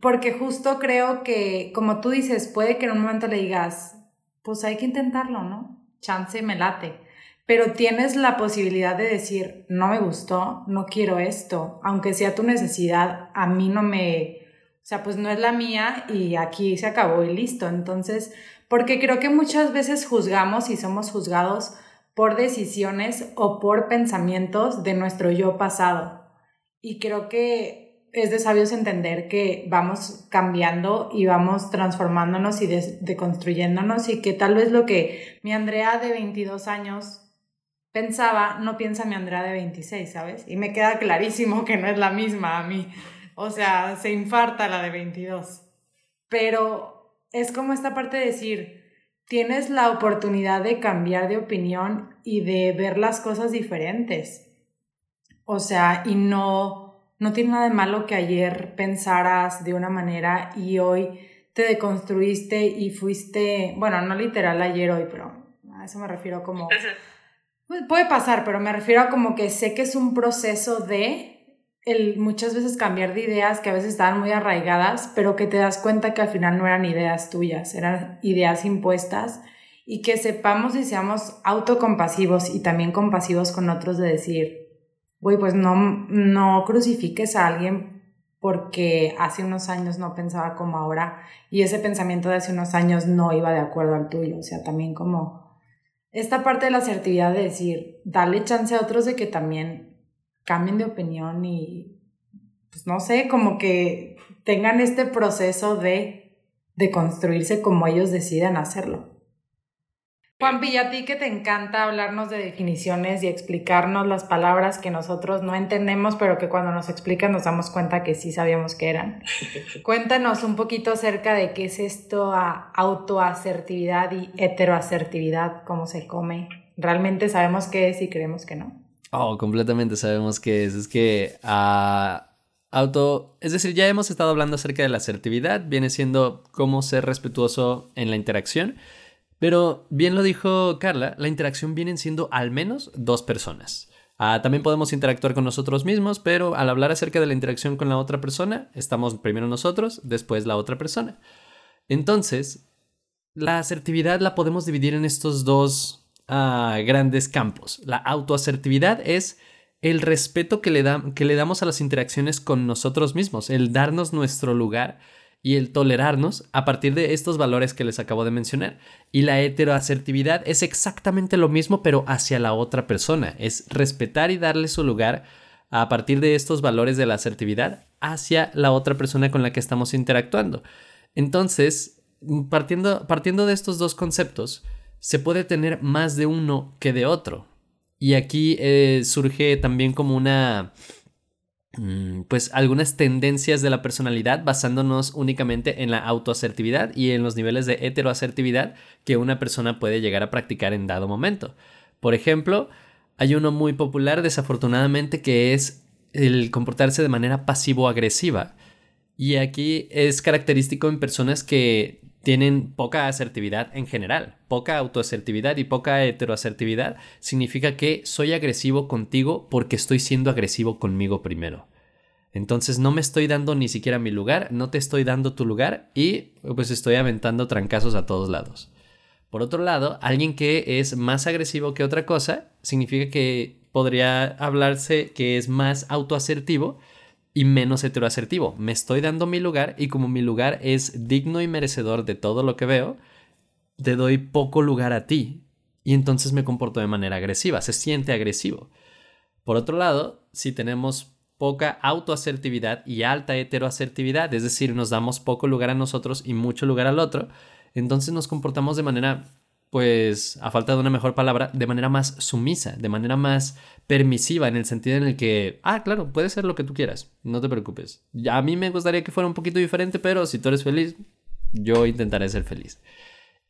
Porque justo creo que, como tú dices, puede que en un momento le digas, pues hay que intentarlo, ¿no? Chance me late. Pero tienes la posibilidad de decir, no me gustó, no quiero esto, aunque sea tu necesidad, a mí no me, o sea, pues no es la mía y aquí se acabó y listo. Entonces, porque creo que muchas veces juzgamos y somos juzgados por decisiones o por pensamientos de nuestro yo pasado. Y creo que es de sabios entender que vamos cambiando y vamos transformándonos y deconstruyéndonos y que tal vez lo que mi Andrea de 22 años pensaba, no piensa mi Andrea de 26, ¿sabes? Y me queda clarísimo que no es la misma a mí. O sea, se infarta la de 22. Pero es como esta parte de decir, tienes la oportunidad de cambiar de opinión y de ver las cosas diferentes. O sea, y no no tiene nada de malo que ayer pensaras de una manera y hoy te deconstruiste y fuiste, bueno, no literal ayer hoy, pero a eso me refiero como... Pues, puede pasar, pero me refiero a como que sé que es un proceso de el muchas veces cambiar de ideas que a veces estaban muy arraigadas, pero que te das cuenta que al final no eran ideas tuyas, eran ideas impuestas y que sepamos y seamos autocompasivos y también compasivos con otros de decir, güey, pues no, no crucifiques a alguien porque hace unos años no pensaba como ahora y ese pensamiento de hace unos años no iba de acuerdo al tuyo. O sea, también como esta parte de la asertividad de decir, dale chance a otros de que también cambien de opinión y, pues no sé, como que tengan este proceso de, de construirse como ellos decidan hacerlo. Juan y a ti que te encanta hablarnos de definiciones y explicarnos las palabras que nosotros no entendemos, pero que cuando nos explican nos damos cuenta que sí sabíamos que eran. Cuéntanos un poquito acerca de qué es esto a autoasertividad y heteroasertividad, cómo se come. ¿Realmente sabemos qué es y creemos que no? Oh, completamente sabemos qué es. Es que a auto, es decir, ya hemos estado hablando acerca de la asertividad, viene siendo cómo ser respetuoso en la interacción. Pero bien lo dijo Carla, la interacción vienen siendo al menos dos personas. Ah, también podemos interactuar con nosotros mismos, pero al hablar acerca de la interacción con la otra persona, estamos primero nosotros, después la otra persona. Entonces, la asertividad la podemos dividir en estos dos ah, grandes campos. La autoasertividad es el respeto que le damos a las interacciones con nosotros mismos, el darnos nuestro lugar y el tolerarnos a partir de estos valores que les acabo de mencionar. Y la heteroasertividad es exactamente lo mismo, pero hacia la otra persona. Es respetar y darle su lugar a partir de estos valores de la asertividad hacia la otra persona con la que estamos interactuando. Entonces, partiendo, partiendo de estos dos conceptos, se puede tener más de uno que de otro. Y aquí eh, surge también como una pues algunas tendencias de la personalidad basándonos únicamente en la autoasertividad y en los niveles de heteroasertividad que una persona puede llegar a practicar en dado momento. Por ejemplo, hay uno muy popular desafortunadamente que es el comportarse de manera pasivo-agresiva. Y aquí es característico en personas que tienen poca asertividad en general. Poca autoasertividad y poca heteroasertividad significa que soy agresivo contigo porque estoy siendo agresivo conmigo primero. Entonces no me estoy dando ni siquiera mi lugar, no te estoy dando tu lugar y pues estoy aventando trancazos a todos lados. Por otro lado, alguien que es más agresivo que otra cosa significa que podría hablarse que es más autoasertivo y menos heteroasertivo. Me estoy dando mi lugar y como mi lugar es digno y merecedor de todo lo que veo, te doy poco lugar a ti y entonces me comporto de manera agresiva, se siente agresivo. Por otro lado, si tenemos poca autoasertividad y alta heteroasertividad, es decir, nos damos poco lugar a nosotros y mucho lugar al otro, entonces nos comportamos de manera pues, a falta de una mejor palabra, de manera más sumisa, de manera más permisiva, en el sentido en el que, ah, claro, puede ser lo que tú quieras, no te preocupes. A mí me gustaría que fuera un poquito diferente, pero si tú eres feliz, yo intentaré ser feliz.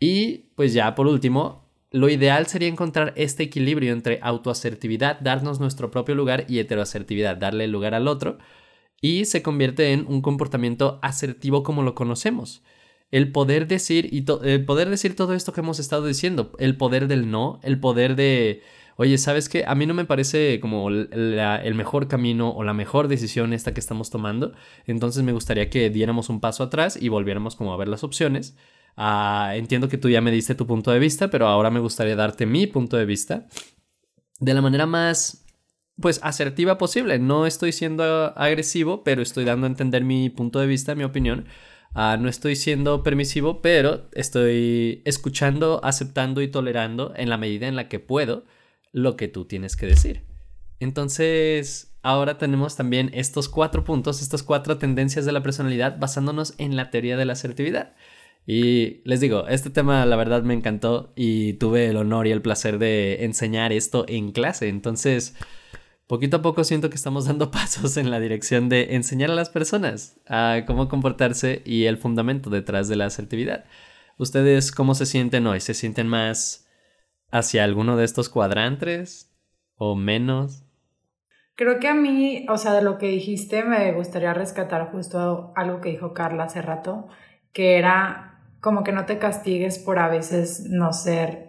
Y pues ya por último, lo ideal sería encontrar este equilibrio entre autoasertividad, darnos nuestro propio lugar, y heteroasertividad, darle lugar al otro, y se convierte en un comportamiento asertivo como lo conocemos el poder decir y el poder decir todo esto que hemos estado diciendo, el poder del no, el poder de, oye, ¿sabes qué? A mí no me parece como el mejor camino o la mejor decisión esta que estamos tomando, entonces me gustaría que diéramos un paso atrás y volviéramos como a ver las opciones. Ah, entiendo que tú ya me diste tu punto de vista, pero ahora me gustaría darte mi punto de vista de la manera más pues asertiva posible. No estoy siendo agresivo, pero estoy dando a entender mi punto de vista, mi opinión Ah, no estoy siendo permisivo, pero estoy escuchando, aceptando y tolerando en la medida en la que puedo lo que tú tienes que decir. Entonces, ahora tenemos también estos cuatro puntos, estas cuatro tendencias de la personalidad basándonos en la teoría de la asertividad. Y les digo, este tema la verdad me encantó y tuve el honor y el placer de enseñar esto en clase. Entonces, poquito a poco siento que estamos dando pasos en la dirección de enseñar a las personas a cómo comportarse y el fundamento detrás de la asertividad. ¿Ustedes cómo se sienten hoy? ¿Se sienten más hacia alguno de estos cuadrantes o menos? Creo que a mí, o sea, de lo que dijiste, me gustaría rescatar justo algo que dijo Carla hace rato, que era como que no te castigues por a veces no ser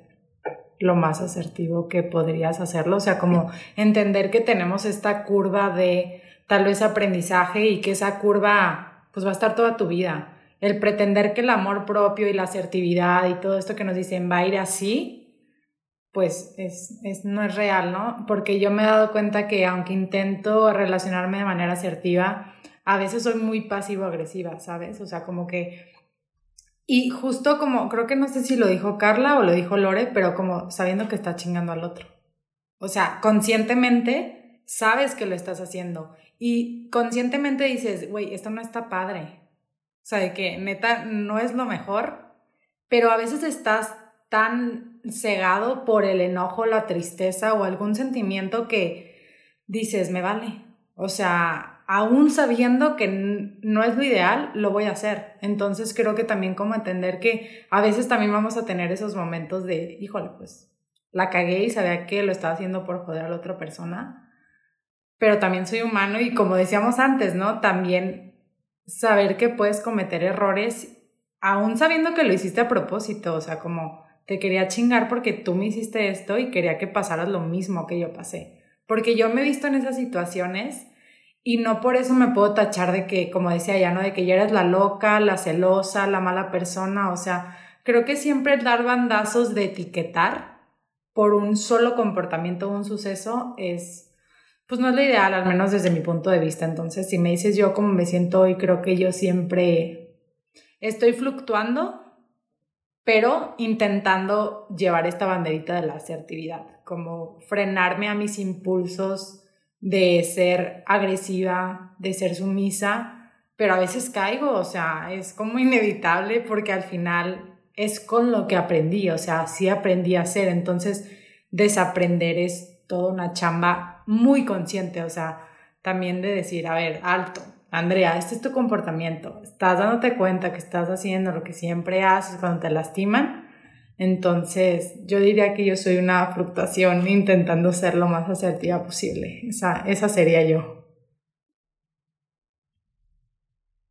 lo más asertivo que podrías hacerlo, o sea, como entender que tenemos esta curva de tal vez aprendizaje y que esa curva pues va a estar toda tu vida. El pretender que el amor propio y la asertividad y todo esto que nos dicen va a ir así, pues es, es, no es real, ¿no? Porque yo me he dado cuenta que aunque intento relacionarme de manera asertiva, a veces soy muy pasivo-agresiva, ¿sabes? O sea, como que... Y justo como, creo que no sé si lo dijo Carla o lo dijo Lore, pero como sabiendo que está chingando al otro. O sea, conscientemente sabes que lo estás haciendo y conscientemente dices, güey, esto no está padre. O sea, de que neta no es lo mejor, pero a veces estás tan cegado por el enojo, la tristeza o algún sentimiento que dices, me vale. O sea, aún sabiendo que no es lo ideal, lo voy a hacer. Entonces creo que también como entender que a veces también vamos a tener esos momentos de, híjole, pues la cagué y sabía que lo estaba haciendo por joder a la otra persona pero también soy humano y como decíamos antes, ¿no? También saber que puedes cometer errores aún sabiendo que lo hiciste a propósito, o sea, como te quería chingar porque tú me hiciste esto y quería que pasaras lo mismo que yo pasé. Porque yo me he visto en esas situaciones y no por eso me puedo tachar de que, como decía ya, ¿no? De que ya eres la loca, la celosa, la mala persona, o sea, creo que siempre dar bandazos de etiquetar por un solo comportamiento o un suceso es pues no es lo ideal, al menos desde mi punto de vista. Entonces, si me dices yo cómo me siento hoy, creo que yo siempre estoy fluctuando, pero intentando llevar esta banderita de la asertividad, como frenarme a mis impulsos de ser agresiva, de ser sumisa, pero a veces caigo, o sea, es como inevitable porque al final es con lo que aprendí, o sea, sí aprendí a hacer, entonces desaprender es toda una chamba muy consciente, o sea, también de decir, a ver, alto, Andrea, este es tu comportamiento, estás dándote cuenta que estás haciendo lo que siempre haces cuando te lastiman. Entonces, yo diría que yo soy una fluctuación intentando ser lo más asertiva posible. Esa, esa sería yo.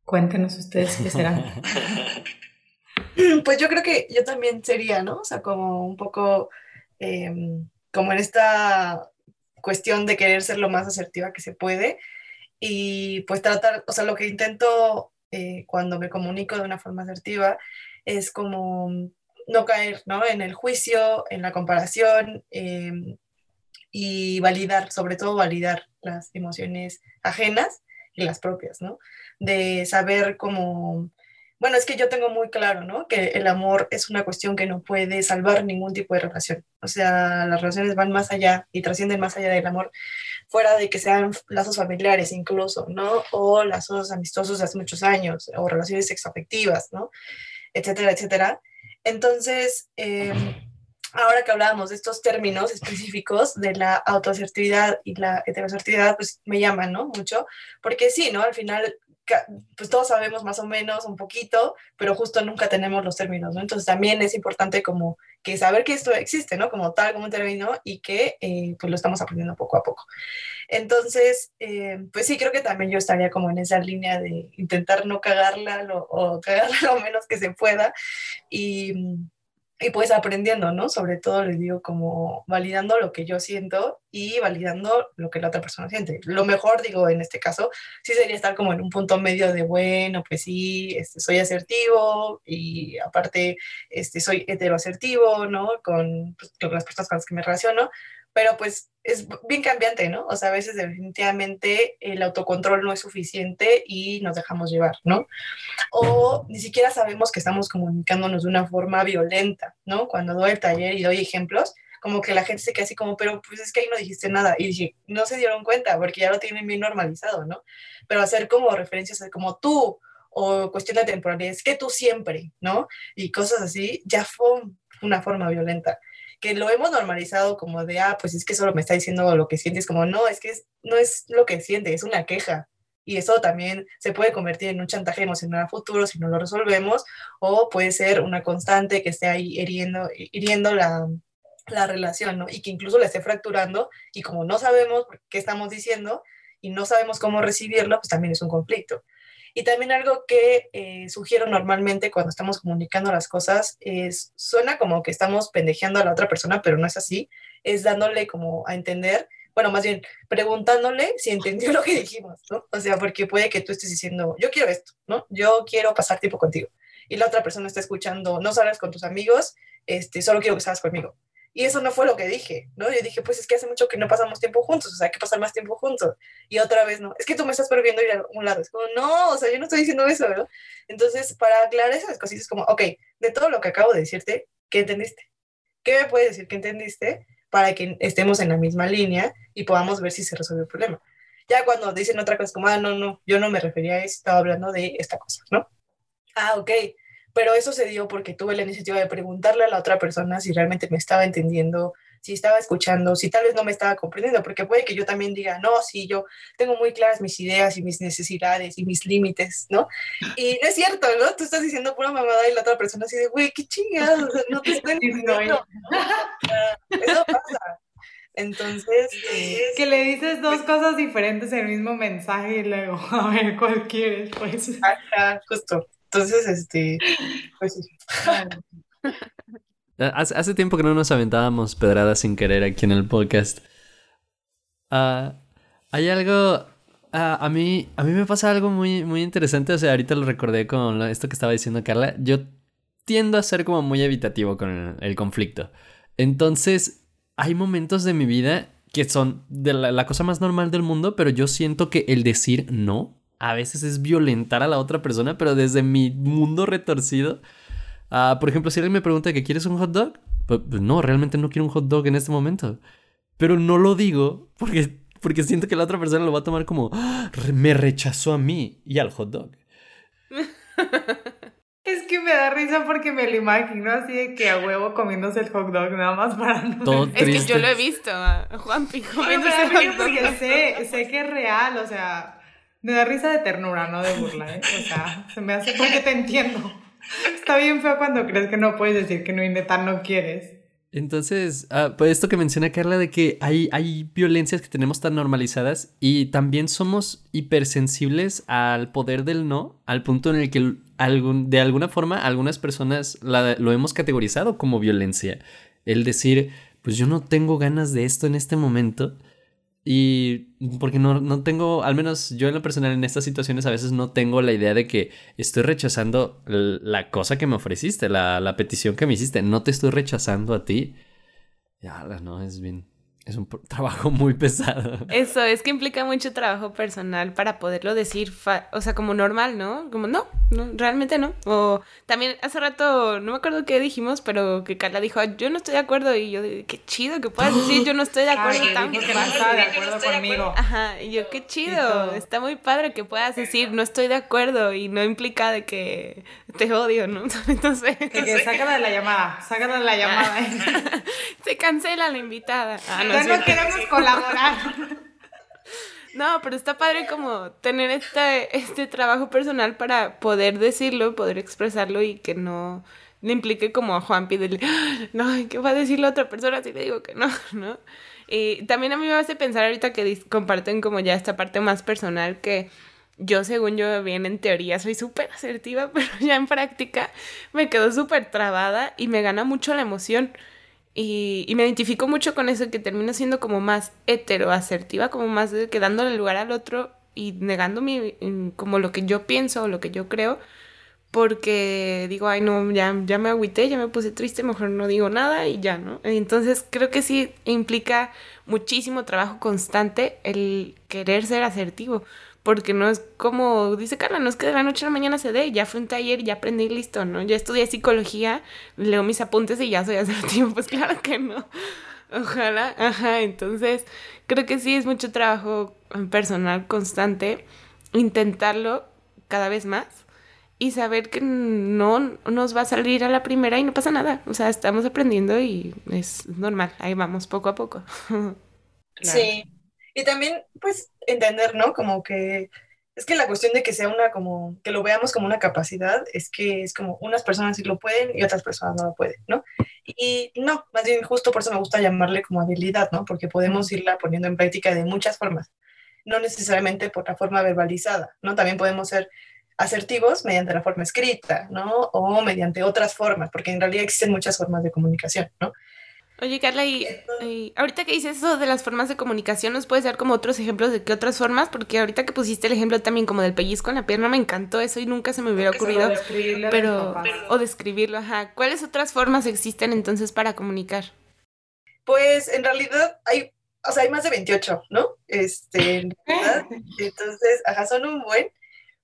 Cuéntenos ustedes qué serán. Pues yo creo que yo también sería, ¿no? O sea, como un poco em, como en esta cuestión de querer ser lo más asertiva que se puede y pues tratar, o sea, lo que intento eh, cuando me comunico de una forma asertiva es como no caer ¿no? en el juicio, en la comparación em, y validar, sobre todo validar las emociones ajenas y las propias, ¿no? De saber cómo bueno, es que yo tengo muy claro, ¿no? Que el amor es una cuestión que no puede salvar ningún tipo de relación. O sea, las relaciones van más allá y trascienden más allá del amor, fuera de que sean lazos familiares incluso, ¿no? O lazos amistosos de hace muchos años, o relaciones sexoafectivas, ¿no? Etcétera, etcétera. Entonces, em, ahora que hablábamos de estos términos específicos de la autoasertividad y la heteroasertividad, pues me llaman, ¿no? Mucho, porque sí, ¿no? Al final pues todos sabemos más o menos un poquito, pero justo nunca tenemos los términos, ¿no? Entonces también es importante como que saber que esto existe, ¿no? Como tal, como un término y que eh, pues lo estamos aprendiendo poco a poco. Entonces, eh, pues sí, creo que también yo estaría como en esa línea de intentar no cagarla o cagarla lo menos que se pueda y y pues aprendiendo, ¿no? Sobre todo les digo como validando lo que yo siento y validando lo que la otra persona siente. Lo mejor, digo, en este caso, sí sería estar como en un punto medio de, bueno, pues sí, este, soy asertivo y aparte este, soy heteroasertivo, ¿no? Con, pues, con las personas con las que me relaciono, pero pues es bien cambiante, ¿no? O sea, a veces definitivamente el autocontrol no es suficiente y nos dejamos llevar, ¿no? O ni siquiera sabemos que estamos comunicándonos de una forma violenta, ¿no? Cuando doy el taller y doy ejemplos, como que la gente se queda así como, pero pues es que ahí no dijiste nada. Y dije, no se dieron cuenta porque ya lo tienen bien normalizado, ¿no? Pero hacer como referencias como tú o cuestión de temporalidad, es que tú siempre, ¿no? Y cosas así, ya fue una forma violenta que lo hemos normalizado como de, ah, pues es que solo me está diciendo lo que sientes, como no, es que no es lo que siente, es una queja. Y eso también se puede convertir en un chantaje emocional a futuro si no lo resolvemos, o puede ser una constante que esté ahí hiriendo, hiriendo la, la relación, ¿no? Y que incluso la esté fracturando y como no sabemos qué estamos diciendo y no sabemos cómo recibirlo, pues también es un conflicto. Y también algo que eh, sugiero normalmente cuando estamos comunicando las cosas es, suena como que estamos pendejeando a la otra persona, pero no es así, es dándole como a entender, bueno, más bien preguntándole si entendió lo que dijimos, ¿no? O sea, porque puede que tú estés diciendo, yo quiero esto, ¿no? Yo quiero pasar tiempo contigo. Y la otra persona está escuchando, no salgas con tus amigos, este, solo quiero que salgas conmigo. Y eso no fue lo que dije, ¿no? Yo dije, pues es que hace mucho que no pasamos tiempo juntos, o sea, hay que pasar más tiempo juntos. Y otra vez, no, es que tú me estás prohibiendo ir a un lado. Es como, no, o sea, yo no estoy diciendo eso, ¿verdad? Entonces, para aclarar esas cositas, como, ok, de todo lo que acabo de decirte, ¿qué entendiste? ¿Qué me puedes decir que entendiste para que estemos en la misma línea y podamos ver si se resuelve el problema? Ya cuando dicen otra cosa, como, ah, no, no, yo no me refería a eso, estaba hablando de esta cosa, ¿no? Ah, ok, pero eso se dio porque tuve la iniciativa de preguntarle a la otra persona si realmente me estaba entendiendo, si estaba escuchando, si tal vez no me estaba comprendiendo, porque puede que yo también diga, no, sí, yo tengo muy claras mis ideas y mis necesidades y mis límites, ¿no? Y no es cierto, ¿no? Tú estás diciendo pura mamada y la otra persona así de, güey, qué chingados, no te estoy entendiendo. Eso pasa. Entonces. Que le dices dos cosas diferentes en el mismo mensaje y luego, a ver, ¿cuál quieres? Pues. Ajá, justo. Entonces, este, pues sí. Hace, tiempo que no nos aventábamos pedradas sin querer aquí en el podcast. Ah, hay algo. Ah, a, mí, a mí me pasa algo muy, muy interesante. O sea, ahorita lo recordé con esto que estaba diciendo Carla. Yo tiendo a ser como muy evitativo con el, conflicto. Entonces, hay momentos de mi vida que son de la cosa más normal del mundo, pero yo siento que el decir no a veces es violentar a la otra persona, pero desde mi mundo retorcido. Ah, por ejemplo, si alguien me pregunta que quieres un hot dog, pues, pues, no, realmente no quiero un hot dog en este momento. Pero no lo digo porque, porque siento que la otra persona lo va a tomar como ¡Ah! me rechazó a mí y al hot dog. Es que me da risa porque me lo imagino así de que a huevo comiéndose el hot dog nada más para no. Es que yo lo he visto el hot dog. sé, sé que es real, o sea, me da risa de ternura, no de burla, ¿eh? O sea, se me hace porque te entiendo. Está bien feo cuando crees que no puedes decir que no y neta no quieres. Entonces, ah, pues esto que menciona Carla de que hay, hay violencias que tenemos tan normalizadas y también somos hipersensibles al poder del no, al punto en el que algún, de alguna forma algunas personas lo hemos categorizado como violencia. El decir, pues yo no tengo ganas de esto en este momento y porque no, no, tengo, al menos yo en lo personal en estas situaciones a veces no tengo la idea de que estoy rechazando la cosa que me ofreciste, la, la petición que me hiciste. No te estoy rechazando a ti. Ya, no, es bien, es un trabajo muy pesado. Eso, es que implica mucho trabajo personal para poderlo decir, o sea, como normal, ¿no? Como no, no, realmente no. O también hace rato, no me acuerdo qué dijimos, pero que Carla dijo, yo no estoy de acuerdo. Y yo, qué chido que puedas decir, yo no estoy de acuerdo Ay, tan que no estaba de acuerdo conmigo. Ajá, y yo, qué chido, está muy padre que puedas decir, no estoy de acuerdo y no implica de que te odio, ¿no? Entonces... Que, que sácala de la llamada, sácala de la llamada. Se cancela la invitada. Ah, no, no queremos colaborar. No, pero está padre como tener este, este trabajo personal para poder decirlo, poder expresarlo y que no le implique como a Juan pídele, no, ¿qué va a decir la otra persona si le digo que no? ¿no? Y también a mí me hace pensar ahorita que comparten como ya esta parte más personal que yo según yo bien en teoría soy súper asertiva, pero ya en práctica me quedo súper trabada y me gana mucho la emoción. Y, me identifico mucho con eso que termino siendo como más heteroasertiva, como más de que dándole lugar al otro y negando mi, mm, como lo que yo pienso o lo que yo creo, porque digo, ay no, ya, ya me agüité, ya me puse triste, mejor no digo nada y ya, ¿no? Entonces creo que sí implica muchísimo trabajo constante el querer ser asertivo, porque no es como dice Carla, no es que de la noche a la mañana se dé, ya fue un taller, ya aprendí listo, ¿no? Ya estudié psicología, leo mis apuntes y ya soy asertivo, pues claro que no. Ojalá, ajá, entonces creo que sí es mucho trabajo personal constante, intentarlo cada vez más y saber que no nos va a salir a la primera y no pasa nada, o sea, estamos aprendiendo y es normal, ahí vamos poco a poco. Sí, y también, pues, entender, ¿no? Como que es que la cuestión de que sea una como, que lo veamos como una capacidad, es que es como unas personas sí lo pueden y otras personas no lo pueden, ¿no? Y no, más bien justo por eso me gusta llamarle como habilidad, ¿no? Porque podemos irla poniendo en práctica de muchas formas, no necesariamente por la forma verbalizada, ¿no? También podemos ser asertivos mediante la forma escrita, ¿no? O mediante otras formas, porque en realidad existen muchas formas de comunicación, ¿no? Oye, Carla, y, ahorita que dices eso de las formas de comunicación, ¿nos puedes dar como otros ejemplos de qué otras formas? Porque ahorita que pusiste el ejemplo también como del pellizco en la pierna, me encantó eso y nunca se me hubiera ocurrido. Pero, o describirlo, ajá. ¿Cuáles otras formas existen entonces para comunicar? Pues en realidad hay, o sea, hay más de 28, ¿no? Este, entonces, ajá, son un buen.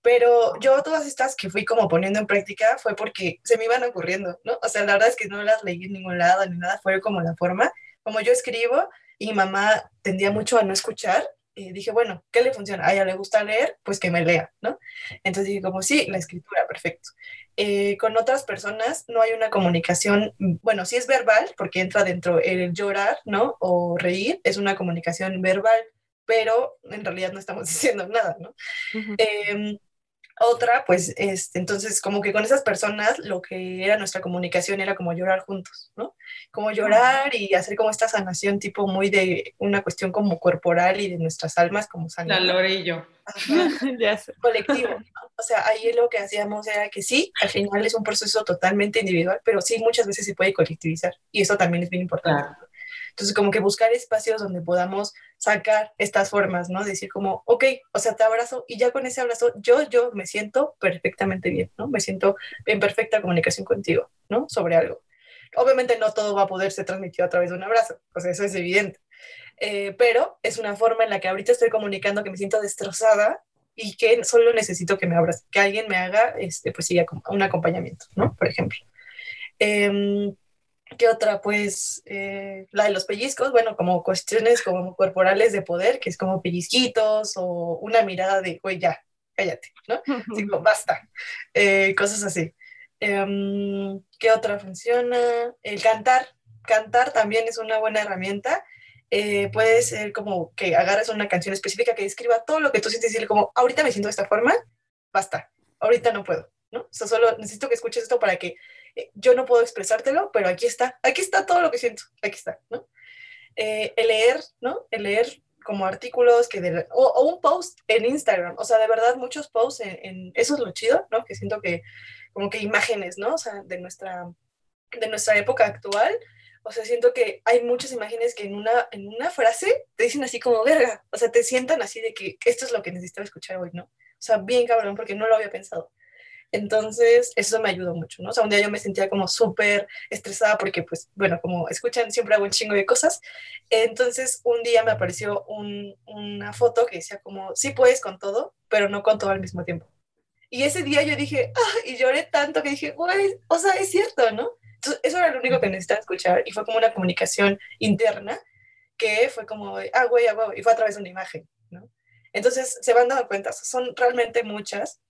Pero yo todas estas que fui como poniendo en práctica fue porque se me iban ocurriendo, ¿no? O sea, la verdad es que no las leí en ningún lado ni nada, fue como la forma. Como yo escribo y mi mamá tendía mucho a no escuchar, y dije, bueno, ¿qué le funciona? A ella le gusta leer, pues que me lea, ¿no? Entonces dije, como sí, la escritura, perfecto. Eh, con otras personas no hay una comunicación, bueno, sí es verbal, porque entra dentro el llorar, ¿no? O reír, es una comunicación verbal, pero en realidad no estamos diciendo nada, ¿no? Otra, pues, este, entonces, como que con esas personas lo que era nuestra comunicación era como llorar juntos, ¿no? Como llorar y hacer como esta sanación tipo muy de una cuestión como corporal y de nuestras almas como sanación. La Lore y yo. Colectivo, O sea, ahí lo que hacíamos era que sí, al final es un proceso totalmente individual, pero sí muchas veces se puede colectivizar y eso también es bien importante. Entonces, como que buscar espacios donde podamos sacar estas formas, ¿no? Decir como, ok, o sea, te abrazo y ya con ese abrazo yo, yo me siento perfectamente bien, ¿no? Me siento en perfecta comunicación contigo, ¿no? Sobre algo. Obviamente no todo va a poder ser transmitido a través de un abrazo, o sea, eso es evidente. Eh, pero es una forma en la que ahorita estoy comunicando que me siento destrozada y que solo necesito que me abrace, que alguien me haga, este, pues sí, un acompañamiento, ¿no? Por ejemplo. Eh, ¿Qué otra? Pues eh, la de los pellizcos, bueno, como cuestiones como corporales de poder, que es como pellizquitos o una mirada de, güey, ya, cállate, ¿no? Digo, basta, eh, cosas así. Em, ¿Qué otra funciona? El cantar. Cantar también es una buena herramienta. Eh, puede ser como que agarres una canción específica que describa todo lo que tú sientes y decirle como, ahorita me siento de esta forma, basta, ahorita no puedo, ¿no? O sea, solo necesito que escuches esto para que yo no puedo expresártelo, pero aquí está, aquí está todo lo que siento, aquí está, ¿no? Eh, el leer, ¿no? El leer como artículos que de, o, un post en Instagram, o sea, de verdad muchos posts en, eso es lo chido, ¿no? Que siento que como que imágenes, ¿no? O sea, de nuestra, de nuestra época actual, o sea, siento que hay muchas imágenes que en una, en una frase te dicen así como, verga, o sea, te sientan así de que esto es lo que necesitaba escuchar hoy, ¿no? O sea, bien cabrón, porque no lo había pensado. Entonces, eso me ayudó mucho, ¿no? O sea, un día yo me sentía como súper estresada porque, pues, bueno, como escuchan, siempre hago un chingo de cosas. Entonces, un día me apareció una foto que decía como, sí puedes con todo, pero no con todo al mismo tiempo. Y ese día yo dije, ah, y lloré tanto que dije, güey, o sea, es cierto, ¿no? Entonces, eso era lo único que necesitaba escuchar y fue como una comunicación interna que fue como, ah, güey, ah, güey, y fue a través de una imagen, ¿no? Entonces, se van dando cuenta, son realmente muchas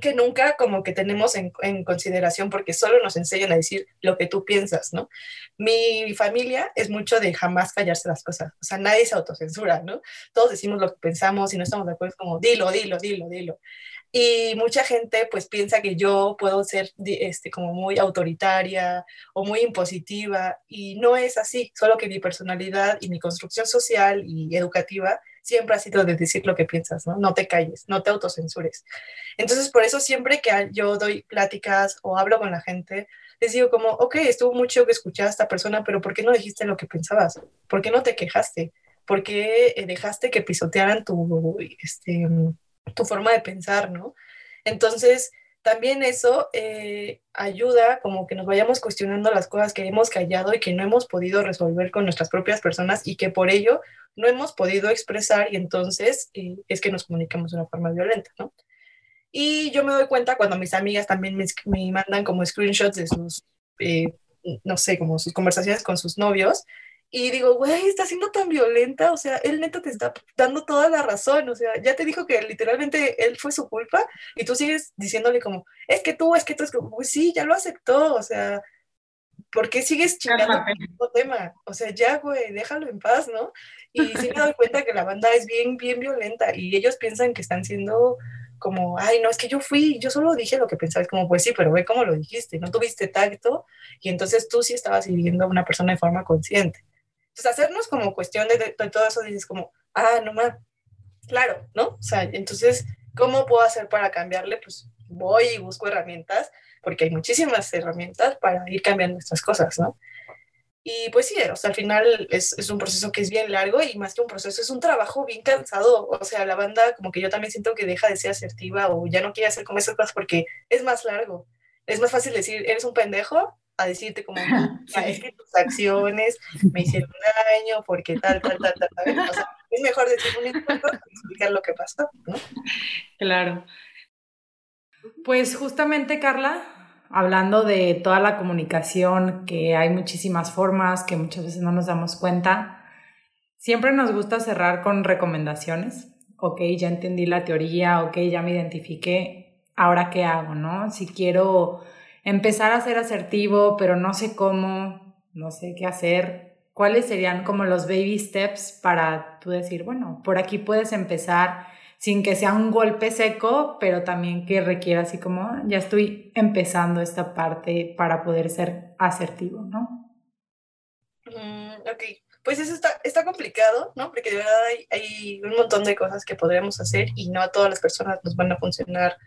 que nunca como que tenemos en, consideración porque solo nos enseñan a decir lo que tú piensas, ¿no? Mi familia es mucho de jamás callarse las cosas, o sea, nadie se autocensura, ¿no? Todos decimos lo que pensamos y no estamos de acuerdo, como dilo, dilo, dilo, dilo. Y mucha gente pues piensa que yo puedo ser este, como muy autoritaria o muy impositiva y no es así, solo que mi personalidad y mi construcción social y educativa siempre ha sido de decir lo que piensas, ¿no? No te calles, no te autocensures. Entonces, por eso siempre que yo doy pláticas o hablo con la gente, les digo como, ok, estuvo mucho que escuchar a esta persona, pero ¿por qué no dijiste lo que pensabas? ¿Por qué no te quejaste? ¿Por qué eh, dejaste que pisotearan tu, este, tu forma de pensar, ¿no? Entonces, también eso eh, ayuda como que nos vayamos cuestionando las cosas que hemos callado y que no hemos podido resolver con nuestras propias personas y que por ello no hemos podido expresar y entonces eh, es que nos comunicamos de una forma violenta, ¿no? Y yo me doy cuenta cuando mis amigas también me, me mandan como screenshots de sus, eh, no sé, como sus conversaciones con sus novios y digo, güey, está siendo tan violenta, o sea, él neta te está dando toda la razón, o sea, ya te dijo que literalmente él fue su culpa y tú sigues diciéndole como, es que tú, es que tú, es como, pues sí, ya lo aceptó, o sea, ¿por qué sigues chingando el mismo tema? O sea, ya, güey, déjalo en paz, ¿no? Y sí me doy cuenta que la banda es bien, bien violenta y ellos piensan que están siendo como, ay, no, es que yo fui, yo solo dije lo que pensaba, es como, pues sí, pero ve cómo lo dijiste, no tuviste tacto y entonces tú sí estabas hiriendo a una persona de forma consciente. Entonces, hacernos como cuestión de, de, todo eso, dices como, ah, no más, claro, ¿no? O sea, entonces, ¿cómo puedo hacer para cambiarle? Pues voy y busco herramientas, porque hay muchísimas herramientas para ir cambiando estas cosas, ¿no? Y pues sí, o sea, al final es, es, un proceso que es bien largo y más que un proceso, es un trabajo bien cansado. O sea, la banda como que yo también siento que deja de ser asertiva o ya no quiere hacer como esas cosas porque es más largo. Es más fácil decir, eres un pendejo, a decirte como, sí. que tus acciones me hicieron daño porque tal, tal, tal, tal. tal. O sea, es mejor decir un insulto explicar lo que pasó, ¿no? Claro. Pues justamente, Carla, hablando de toda la comunicación, que hay muchísimas formas, que muchas veces no nos damos cuenta, siempre nos gusta cerrar con recomendaciones. Ok, ya entendí la teoría, ok, ya me identifiqué, ahora qué hago, ¿no? Si quiero empezar a ser asertivo, pero no sé cómo, no sé qué hacer, ¿cuáles serían como los baby steps para tú decir, bueno, por aquí puedes empezar? sin que sea un golpe seco, pero también que requiera así como, ya estoy empezando esta parte para poder ser asertivo, ¿no? Mm, ok, pues eso está, está complicado, ¿no? Porque de verdad hay, hay, un montón de cosas que podríamos hacer y no a todas las personas nos van a funcionar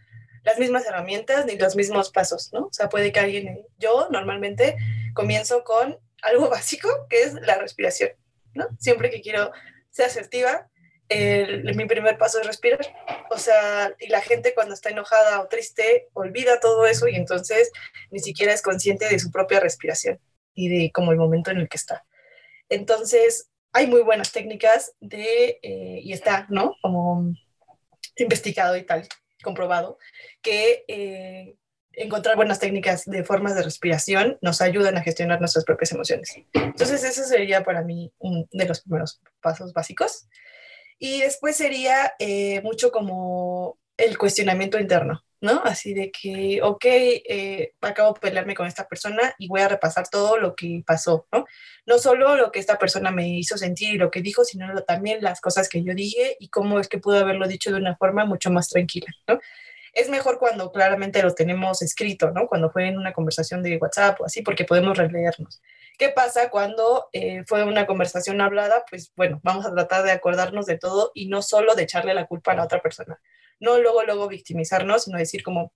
las mismas herramientas ni los mismos pasos, ¿no? O sea, puede que alguien, yo normalmente comienzo con algo básico, que es la respiración, ¿no? Siempre que quiero ser asertiva, el, mi primer paso es respirar. O sea, y la gente cuando está enojada o triste olvida todo eso y entonces ni siquiera es consciente de su propia respiración y de como el momento en el que está. Entonces, hay muy buenas técnicas de, eh, y está, ¿no? Como investigado y tal, comprobado, que eh, encontrar buenas técnicas de formas de respiración nos ayudan a gestionar nuestras propias emociones. Entonces, eso sería para mí uno de los primeros pasos básicos. Y después sería eh, mucho como el cuestionamiento interno, ¿no? Así de que, ok, eh, acabo de pelearme con esta persona y voy a repasar todo lo que pasó, ¿no? No solo lo que esta persona me hizo sentir y lo que dijo, sino también las cosas que yo dije y cómo es que pude haberlo dicho de una forma mucho más tranquila, ¿no? Es mejor cuando claramente lo tenemos escrito, ¿no? Cuando fue en una conversación de WhatsApp o así, porque podemos releernos. ¿Qué pasa cuando eh, fue una conversación hablada? Pues bueno, vamos a tratar de acordarnos de todo y no solo de echarle la culpa a la otra persona. No luego, luego victimizarnos, sino decir como,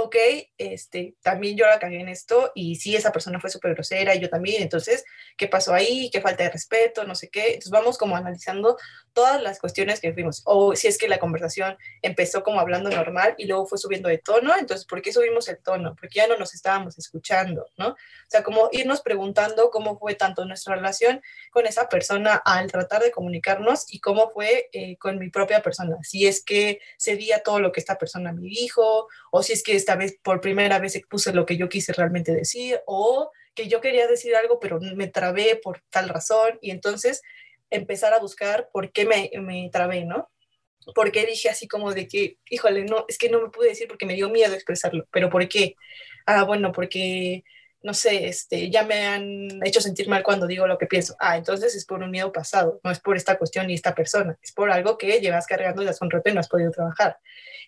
ok, este, también yo la cagué en esto y sí, esa persona fue súper grosera y yo también, entonces, ¿qué pasó ahí? ¿Qué falta de respeto? No sé qué. Entonces vamos como analizando todas las cuestiones que fuimos. O si es que la conversación empezó como hablando normal y luego fue subiendo de tono, entonces, ¿por qué subimos el tono? Porque ya no nos estábamos escuchando, ¿no? O sea, como irnos preguntando cómo fue tanto nuestra relación con esa persona al tratar de comunicarnos y cómo fue eh, con mi propia persona. Si es que cedía todo lo que esta persona me dijo o si es que esta vez por primera vez puse lo que yo quise realmente decir o que yo quería decir algo pero me trabé por tal razón y entonces empezar a buscar por qué me, me trabé, ¿no? ¿Por qué dije así como de que, híjole, no, es que no me pude decir porque me dio miedo expresarlo, pero ¿por qué? Ah, bueno, porque no sé, este, ya me han hecho sentir mal cuando digo lo que pienso. Ah, entonces es por un miedo pasado, no es por esta cuestión y esta persona, es por algo que llevas cargando desde hace un rato y no has podido trabajar.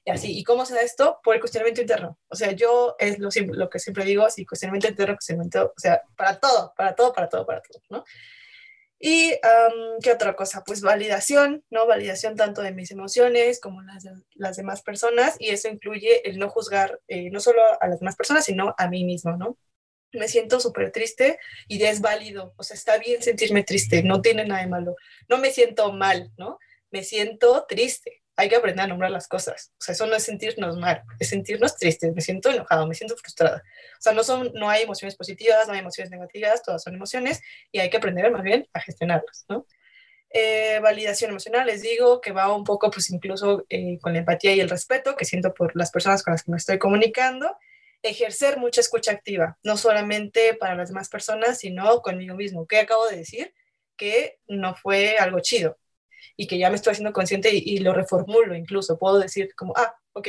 Y así, ¿y cómo se da esto? Por el cuestionamiento interno. O sea, yo es lo, que siempre digo, así, cuestionamiento interno, cuestionamiento, o sea, para todo, para todo, para todo, para todo, ¿no? Y qué otra cosa, pues validación, ¿no? Validación tanto de mis emociones como las las demás personas y eso incluye el no juzgar eh, no solo a las demás personas, sino a mí mismo, ¿no? Me siento súper triste y es válido, o sea, está bien sentirme triste, no tiene nada de malo. No me siento mal, ¿no? Me siento triste. Hay que aprender a nombrar las cosas. O sea, eso no es sentirnos mal, es sentirnos tristes. Me siento enojado, me siento frustrada. O sea, no, son, no hay emociones positivas, no hay emociones negativas, todas son emociones y hay que aprender más bien a gestionarlas, ¿no? Eh, validación emocional, les digo que va un poco, pues incluso eh, con la empatía y el respeto que siento por las personas con las que me estoy comunicando ejercer mucha escucha activa, no solamente para las demás personas, sino conmigo mismo. ¿Qué acabo de decir? Que no fue algo chido y que ya me estoy haciendo consciente y, lo reformulo incluso. Puedo decir como, ah, ok,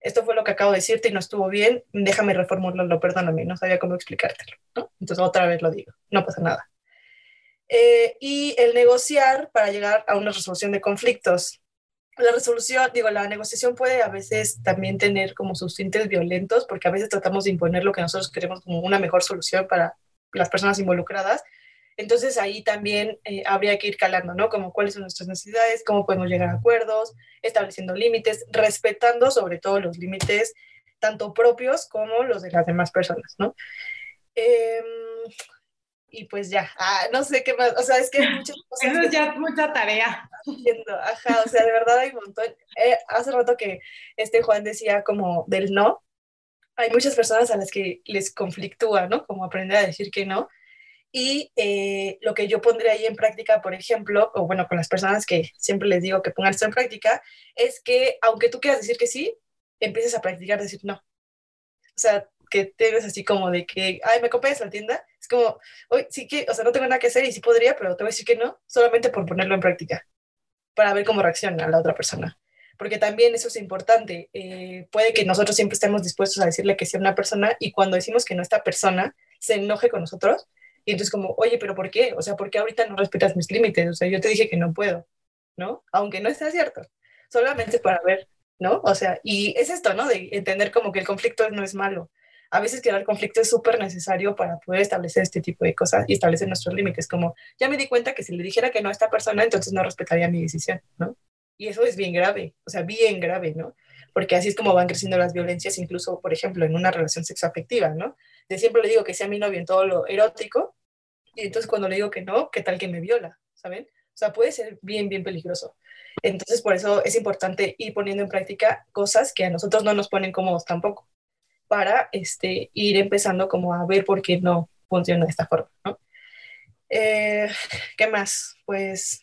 esto fue lo que acabo de decirte y no estuvo bien, déjame reformularlo, perdóname, no sabía cómo explicártelo. Entonces otra vez lo digo, no pasa nada. Eh, y el negociar para llegar a una resolución de conflictos. La resolución, digo, la negociación puede a veces también tener como sus tintes violentos, porque a veces tratamos de imponer lo que nosotros queremos como una mejor solución para las personas involucradas. Entonces ahí también eh, habría que ir calando, ¿no? Como cuáles son nuestras necesidades, cómo podemos llegar a acuerdos, estableciendo límites, respetando sobre todo los límites tanto propios como los de las demás personas, ¿no? Eh, y pues ya, ah, no sé qué más, o sea, es que hay muchas cosas. Eso es ya mucha tarea. Ajá, o sea, de verdad hay un montón. Eh, hace rato que este Juan decía como del no, hay muchas personas a las que les conflictúa, ¿no? Como aprender a decir que no. Y eh, lo que yo pondré ahí en práctica, por ejemplo, o bueno, con las personas que siempre les digo que pongan esto en práctica, es que aunque tú quieras decir que sí, empieces a practicar decir no. O sea, que te así como de que, ay, me acompañas a la tienda, es como, hoy sí que, o sea, no tengo nada que hacer y sí podría, pero te voy a decir que no, solamente por ponerlo en práctica, para ver cómo reacciona la otra persona. Porque también eso es importante. Eh, puede que nosotros siempre estemos dispuestos a decirle que sí a una persona y cuando decimos que no, esta persona se enoje con nosotros y entonces como, oye, pero ¿por qué? O sea, ¿por qué ahorita no respetas mis límites? O sea, yo te dije que no puedo, ¿no? Aunque no esté cierto. Solamente para ver, ¿no? O sea, y es esto, ¿no? De entender como que el conflicto no es malo a veces crear conflicto es súper necesario para poder establecer este tipo de cosas y establecer nuestros límites, como ya me di cuenta que si le dijera que no a esta persona, entonces no respetaría mi decisión, ¿no? Y eso es bien grave, o sea, bien grave, ¿no? Porque así es como van creciendo las violencias, incluso, por ejemplo, en una relación sexoafectiva, ¿no? De siempre le digo que sea mi novio en todo lo erótico, y entonces cuando le digo que no, ¿qué tal que me viola? ¿Saben? O sea, puede ser bien, bien peligroso. Entonces, por eso es importante ir poniendo en práctica cosas que a nosotros no nos ponen cómodos tampoco para este, ir empezando como a ver por qué no funciona de esta forma, ¿no? Eh, ¿Qué más? Pues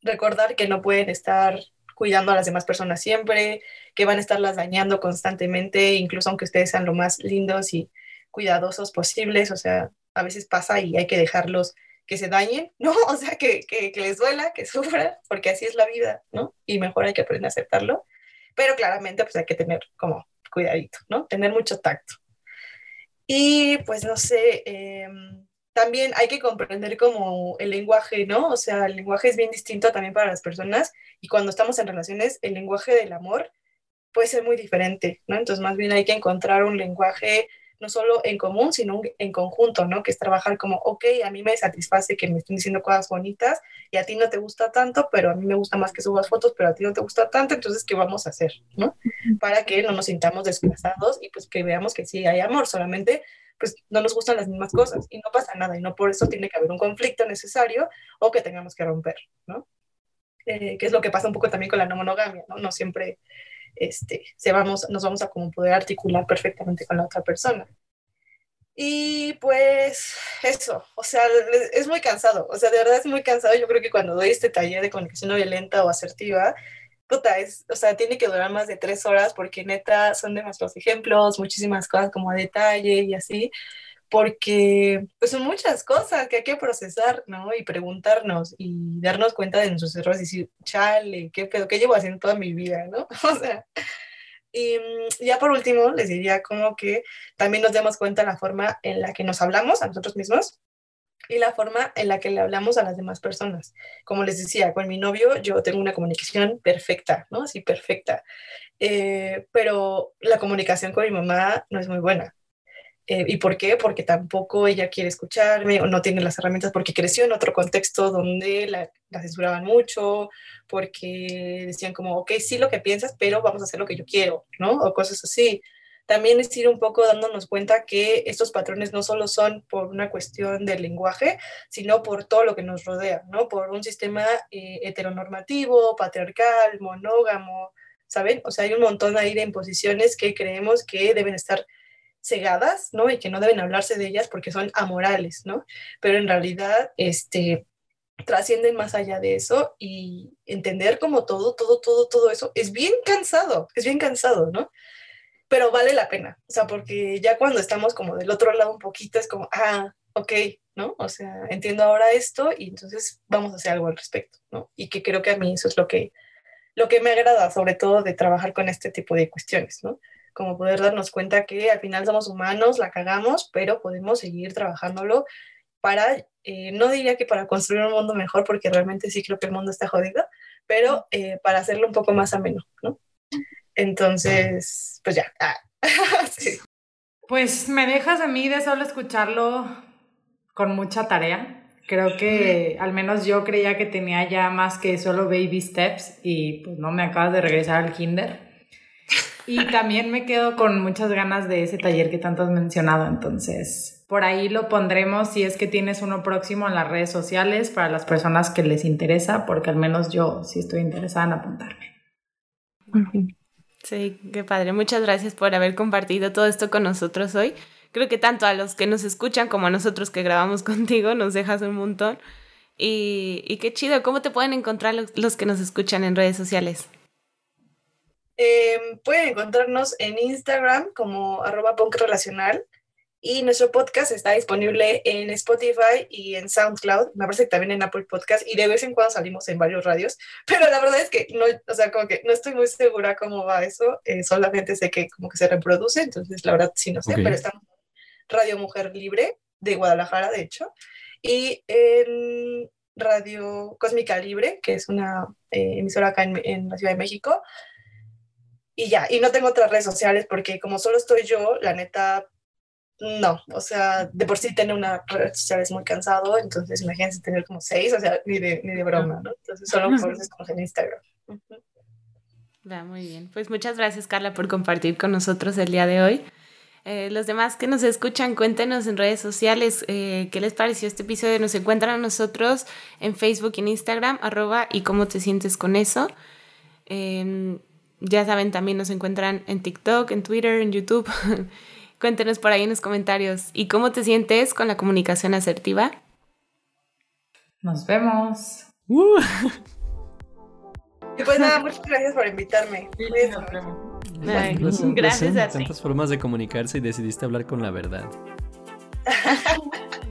recordar que no pueden estar cuidando a las demás personas siempre, que van a estarlas dañando constantemente, incluso aunque ustedes sean lo más lindos y cuidadosos posibles, o sea, a veces pasa y hay que dejarlos que se dañen, ¿no? O sea, que, que, que les duela, que sufran, porque así es la vida, ¿no? Y mejor hay que aprender a aceptarlo, pero claramente pues hay que tener como cuidadito, ¿no? Tener mucho tacto. Y pues no sé, em, también hay que comprender como el lenguaje, ¿no? O sea, el lenguaje es bien distinto también para las personas y cuando estamos en relaciones, el lenguaje del amor puede ser muy diferente, ¿no? Entonces más bien hay que encontrar un lenguaje no solo en común, sino en conjunto, ¿no? Que es trabajar como, ok, a mí me satisface que me estén diciendo cosas bonitas y a ti no te gusta tanto, pero a mí me gusta más que subas fotos, pero a ti no te gusta tanto, entonces, ¿qué vamos a hacer, ¿no? Para que no nos sintamos desplazados y pues que veamos que sí hay amor, solamente pues no nos gustan las mismas cosas y no pasa nada y no por eso tiene que haber un conflicto necesario o que tengamos que romper, ¿no? Eh, que es lo que pasa un poco también con la no monogamia, ¿no? No siempre este, se vamos, nos vamos a como poder articular perfectamente con la otra persona. Y pues eso, o sea, es muy cansado, o sea, de verdad es muy cansado. Yo creo que cuando doy este taller de comunicación no violenta o asertiva, puta, es, o sea, tiene que durar más de tres horas porque neta son demasiados ejemplos, muchísimas cosas como a detalle y así porque pues son muchas cosas que hay que procesar, ¿no? Y preguntarnos y darnos cuenta de nuestros errores y decir, chale, ¿qué pedo? ¿Qué llevo haciendo toda mi vida, ¿no? O sea, y mm, ya por último les diría como que también nos demos cuenta de la forma en la que nos hablamos a nosotros mismos y la forma en la que le hablamos a las demás personas. Como les decía, con mi novio yo tengo una comunicación perfecta, ¿no? Así perfecta. Eh, pero la comunicación con mi mamá no es muy buena. Eh, ¿Y por qué? Porque tampoco ella quiere escucharme o no tiene las herramientas porque creció en otro contexto donde la, censuraban mucho, porque decían como, ok, sí lo que piensas, pero vamos a hacer lo que yo quiero, ¿no? O cosas así. También es ir un poco dándonos cuenta que estos patrones no solo son por una cuestión del lenguaje, sino por todo lo que nos rodea, ¿no? Por un sistema eh, heteronormativo, patriarcal, monógamo, ¿saben? O sea, hay un montón ahí de imposiciones que creemos que deben estar cegadas, ¿no? Y que no deben hablarse de ellas porque son amorales, ¿no? Pero en realidad, este, trascienden más allá de eso y entender como todo, todo, todo, todo eso es bien cansado, es bien cansado, ¿no? Pero vale la pena, o sea, porque ya cuando estamos como del otro lado un poquito es como, ah, ok, ¿no? O sea, entiendo ahora esto y entonces vamos a hacer algo al respecto, ¿no? Y que creo que a mí eso es lo que, lo que me agrada, sobre todo de trabajar con este tipo de cuestiones, ¿no? Como poder darnos cuenta que al final somos humanos, la cagamos, pero podemos seguir trabajándolo para, eh, no diría que para construir un mundo mejor, porque realmente sí creo que el mundo está jodido, pero eh, para hacerlo un poco más ameno, ¿no? Entonces, pues ya. Ah, pues me dejas a mí de solo escucharlo con mucha tarea. Creo que al menos yo creía que tenía ya más que solo baby steps y pues no me acabas de regresar al kinder. Y también me quedo con muchas ganas de ese taller que tanto has mencionado, entonces por ahí lo pondremos si es que tienes uno próximo en las redes sociales para las personas que les interesa, porque al menos yo sí estoy interesada en apuntarme. Sí, qué padre. Muchas gracias por haber compartido todo esto con nosotros hoy. Creo que tanto a los que nos escuchan como a nosotros que grabamos contigo nos dejas un montón. Y, qué chido, ¿cómo te pueden encontrar los, que nos escuchan en redes sociales? Em, pueden encontrarnos en Instagram como arroba relacional y nuestro podcast está disponible en Spotify y en SoundCloud, me parece que también en Apple Podcast y de vez en cuando salimos en varios radios, pero la verdad es que no, o sea, como que no estoy muy segura cómo va eso, eh, solamente sé que como que se reproduce, entonces la verdad sí no sé, pero estamos Radio Mujer Libre de Guadalajara, de hecho, y en Radio Cósmica Libre, que es una eh, emisora acá en, en la Ciudad de México, y ya, y no tengo otras redes sociales porque como solo estoy yo, la neta, no, o sea, de por sí tener una red social es muy cansado, entonces imagínense tener como seis, o sea, ni de, ni de broma, ¿no? Entonces solo por eso en Instagram. Va, muy bien. Pues muchas gracias, Carla, por compartir con nosotros el día de hoy. Eh, los demás que nos escuchan, cuéntenos en redes sociales eh, qué les pareció este episodio. Nos encuentran a nosotros en Facebook y en Instagram, arroba y cómo te sientes con eso. Em, ya saben, también nos encuentran en TikTok, en Twitter, en YouTube. Cuéntenos por ahí en los comentarios. ¿Y cómo te sientes con la comunicación asertiva? Nos vemos. Uh. Y pues nada, muchas gracias por invitarme. gracias a ti. Tantas formas de comunicarse y decidiste hablar con la verdad.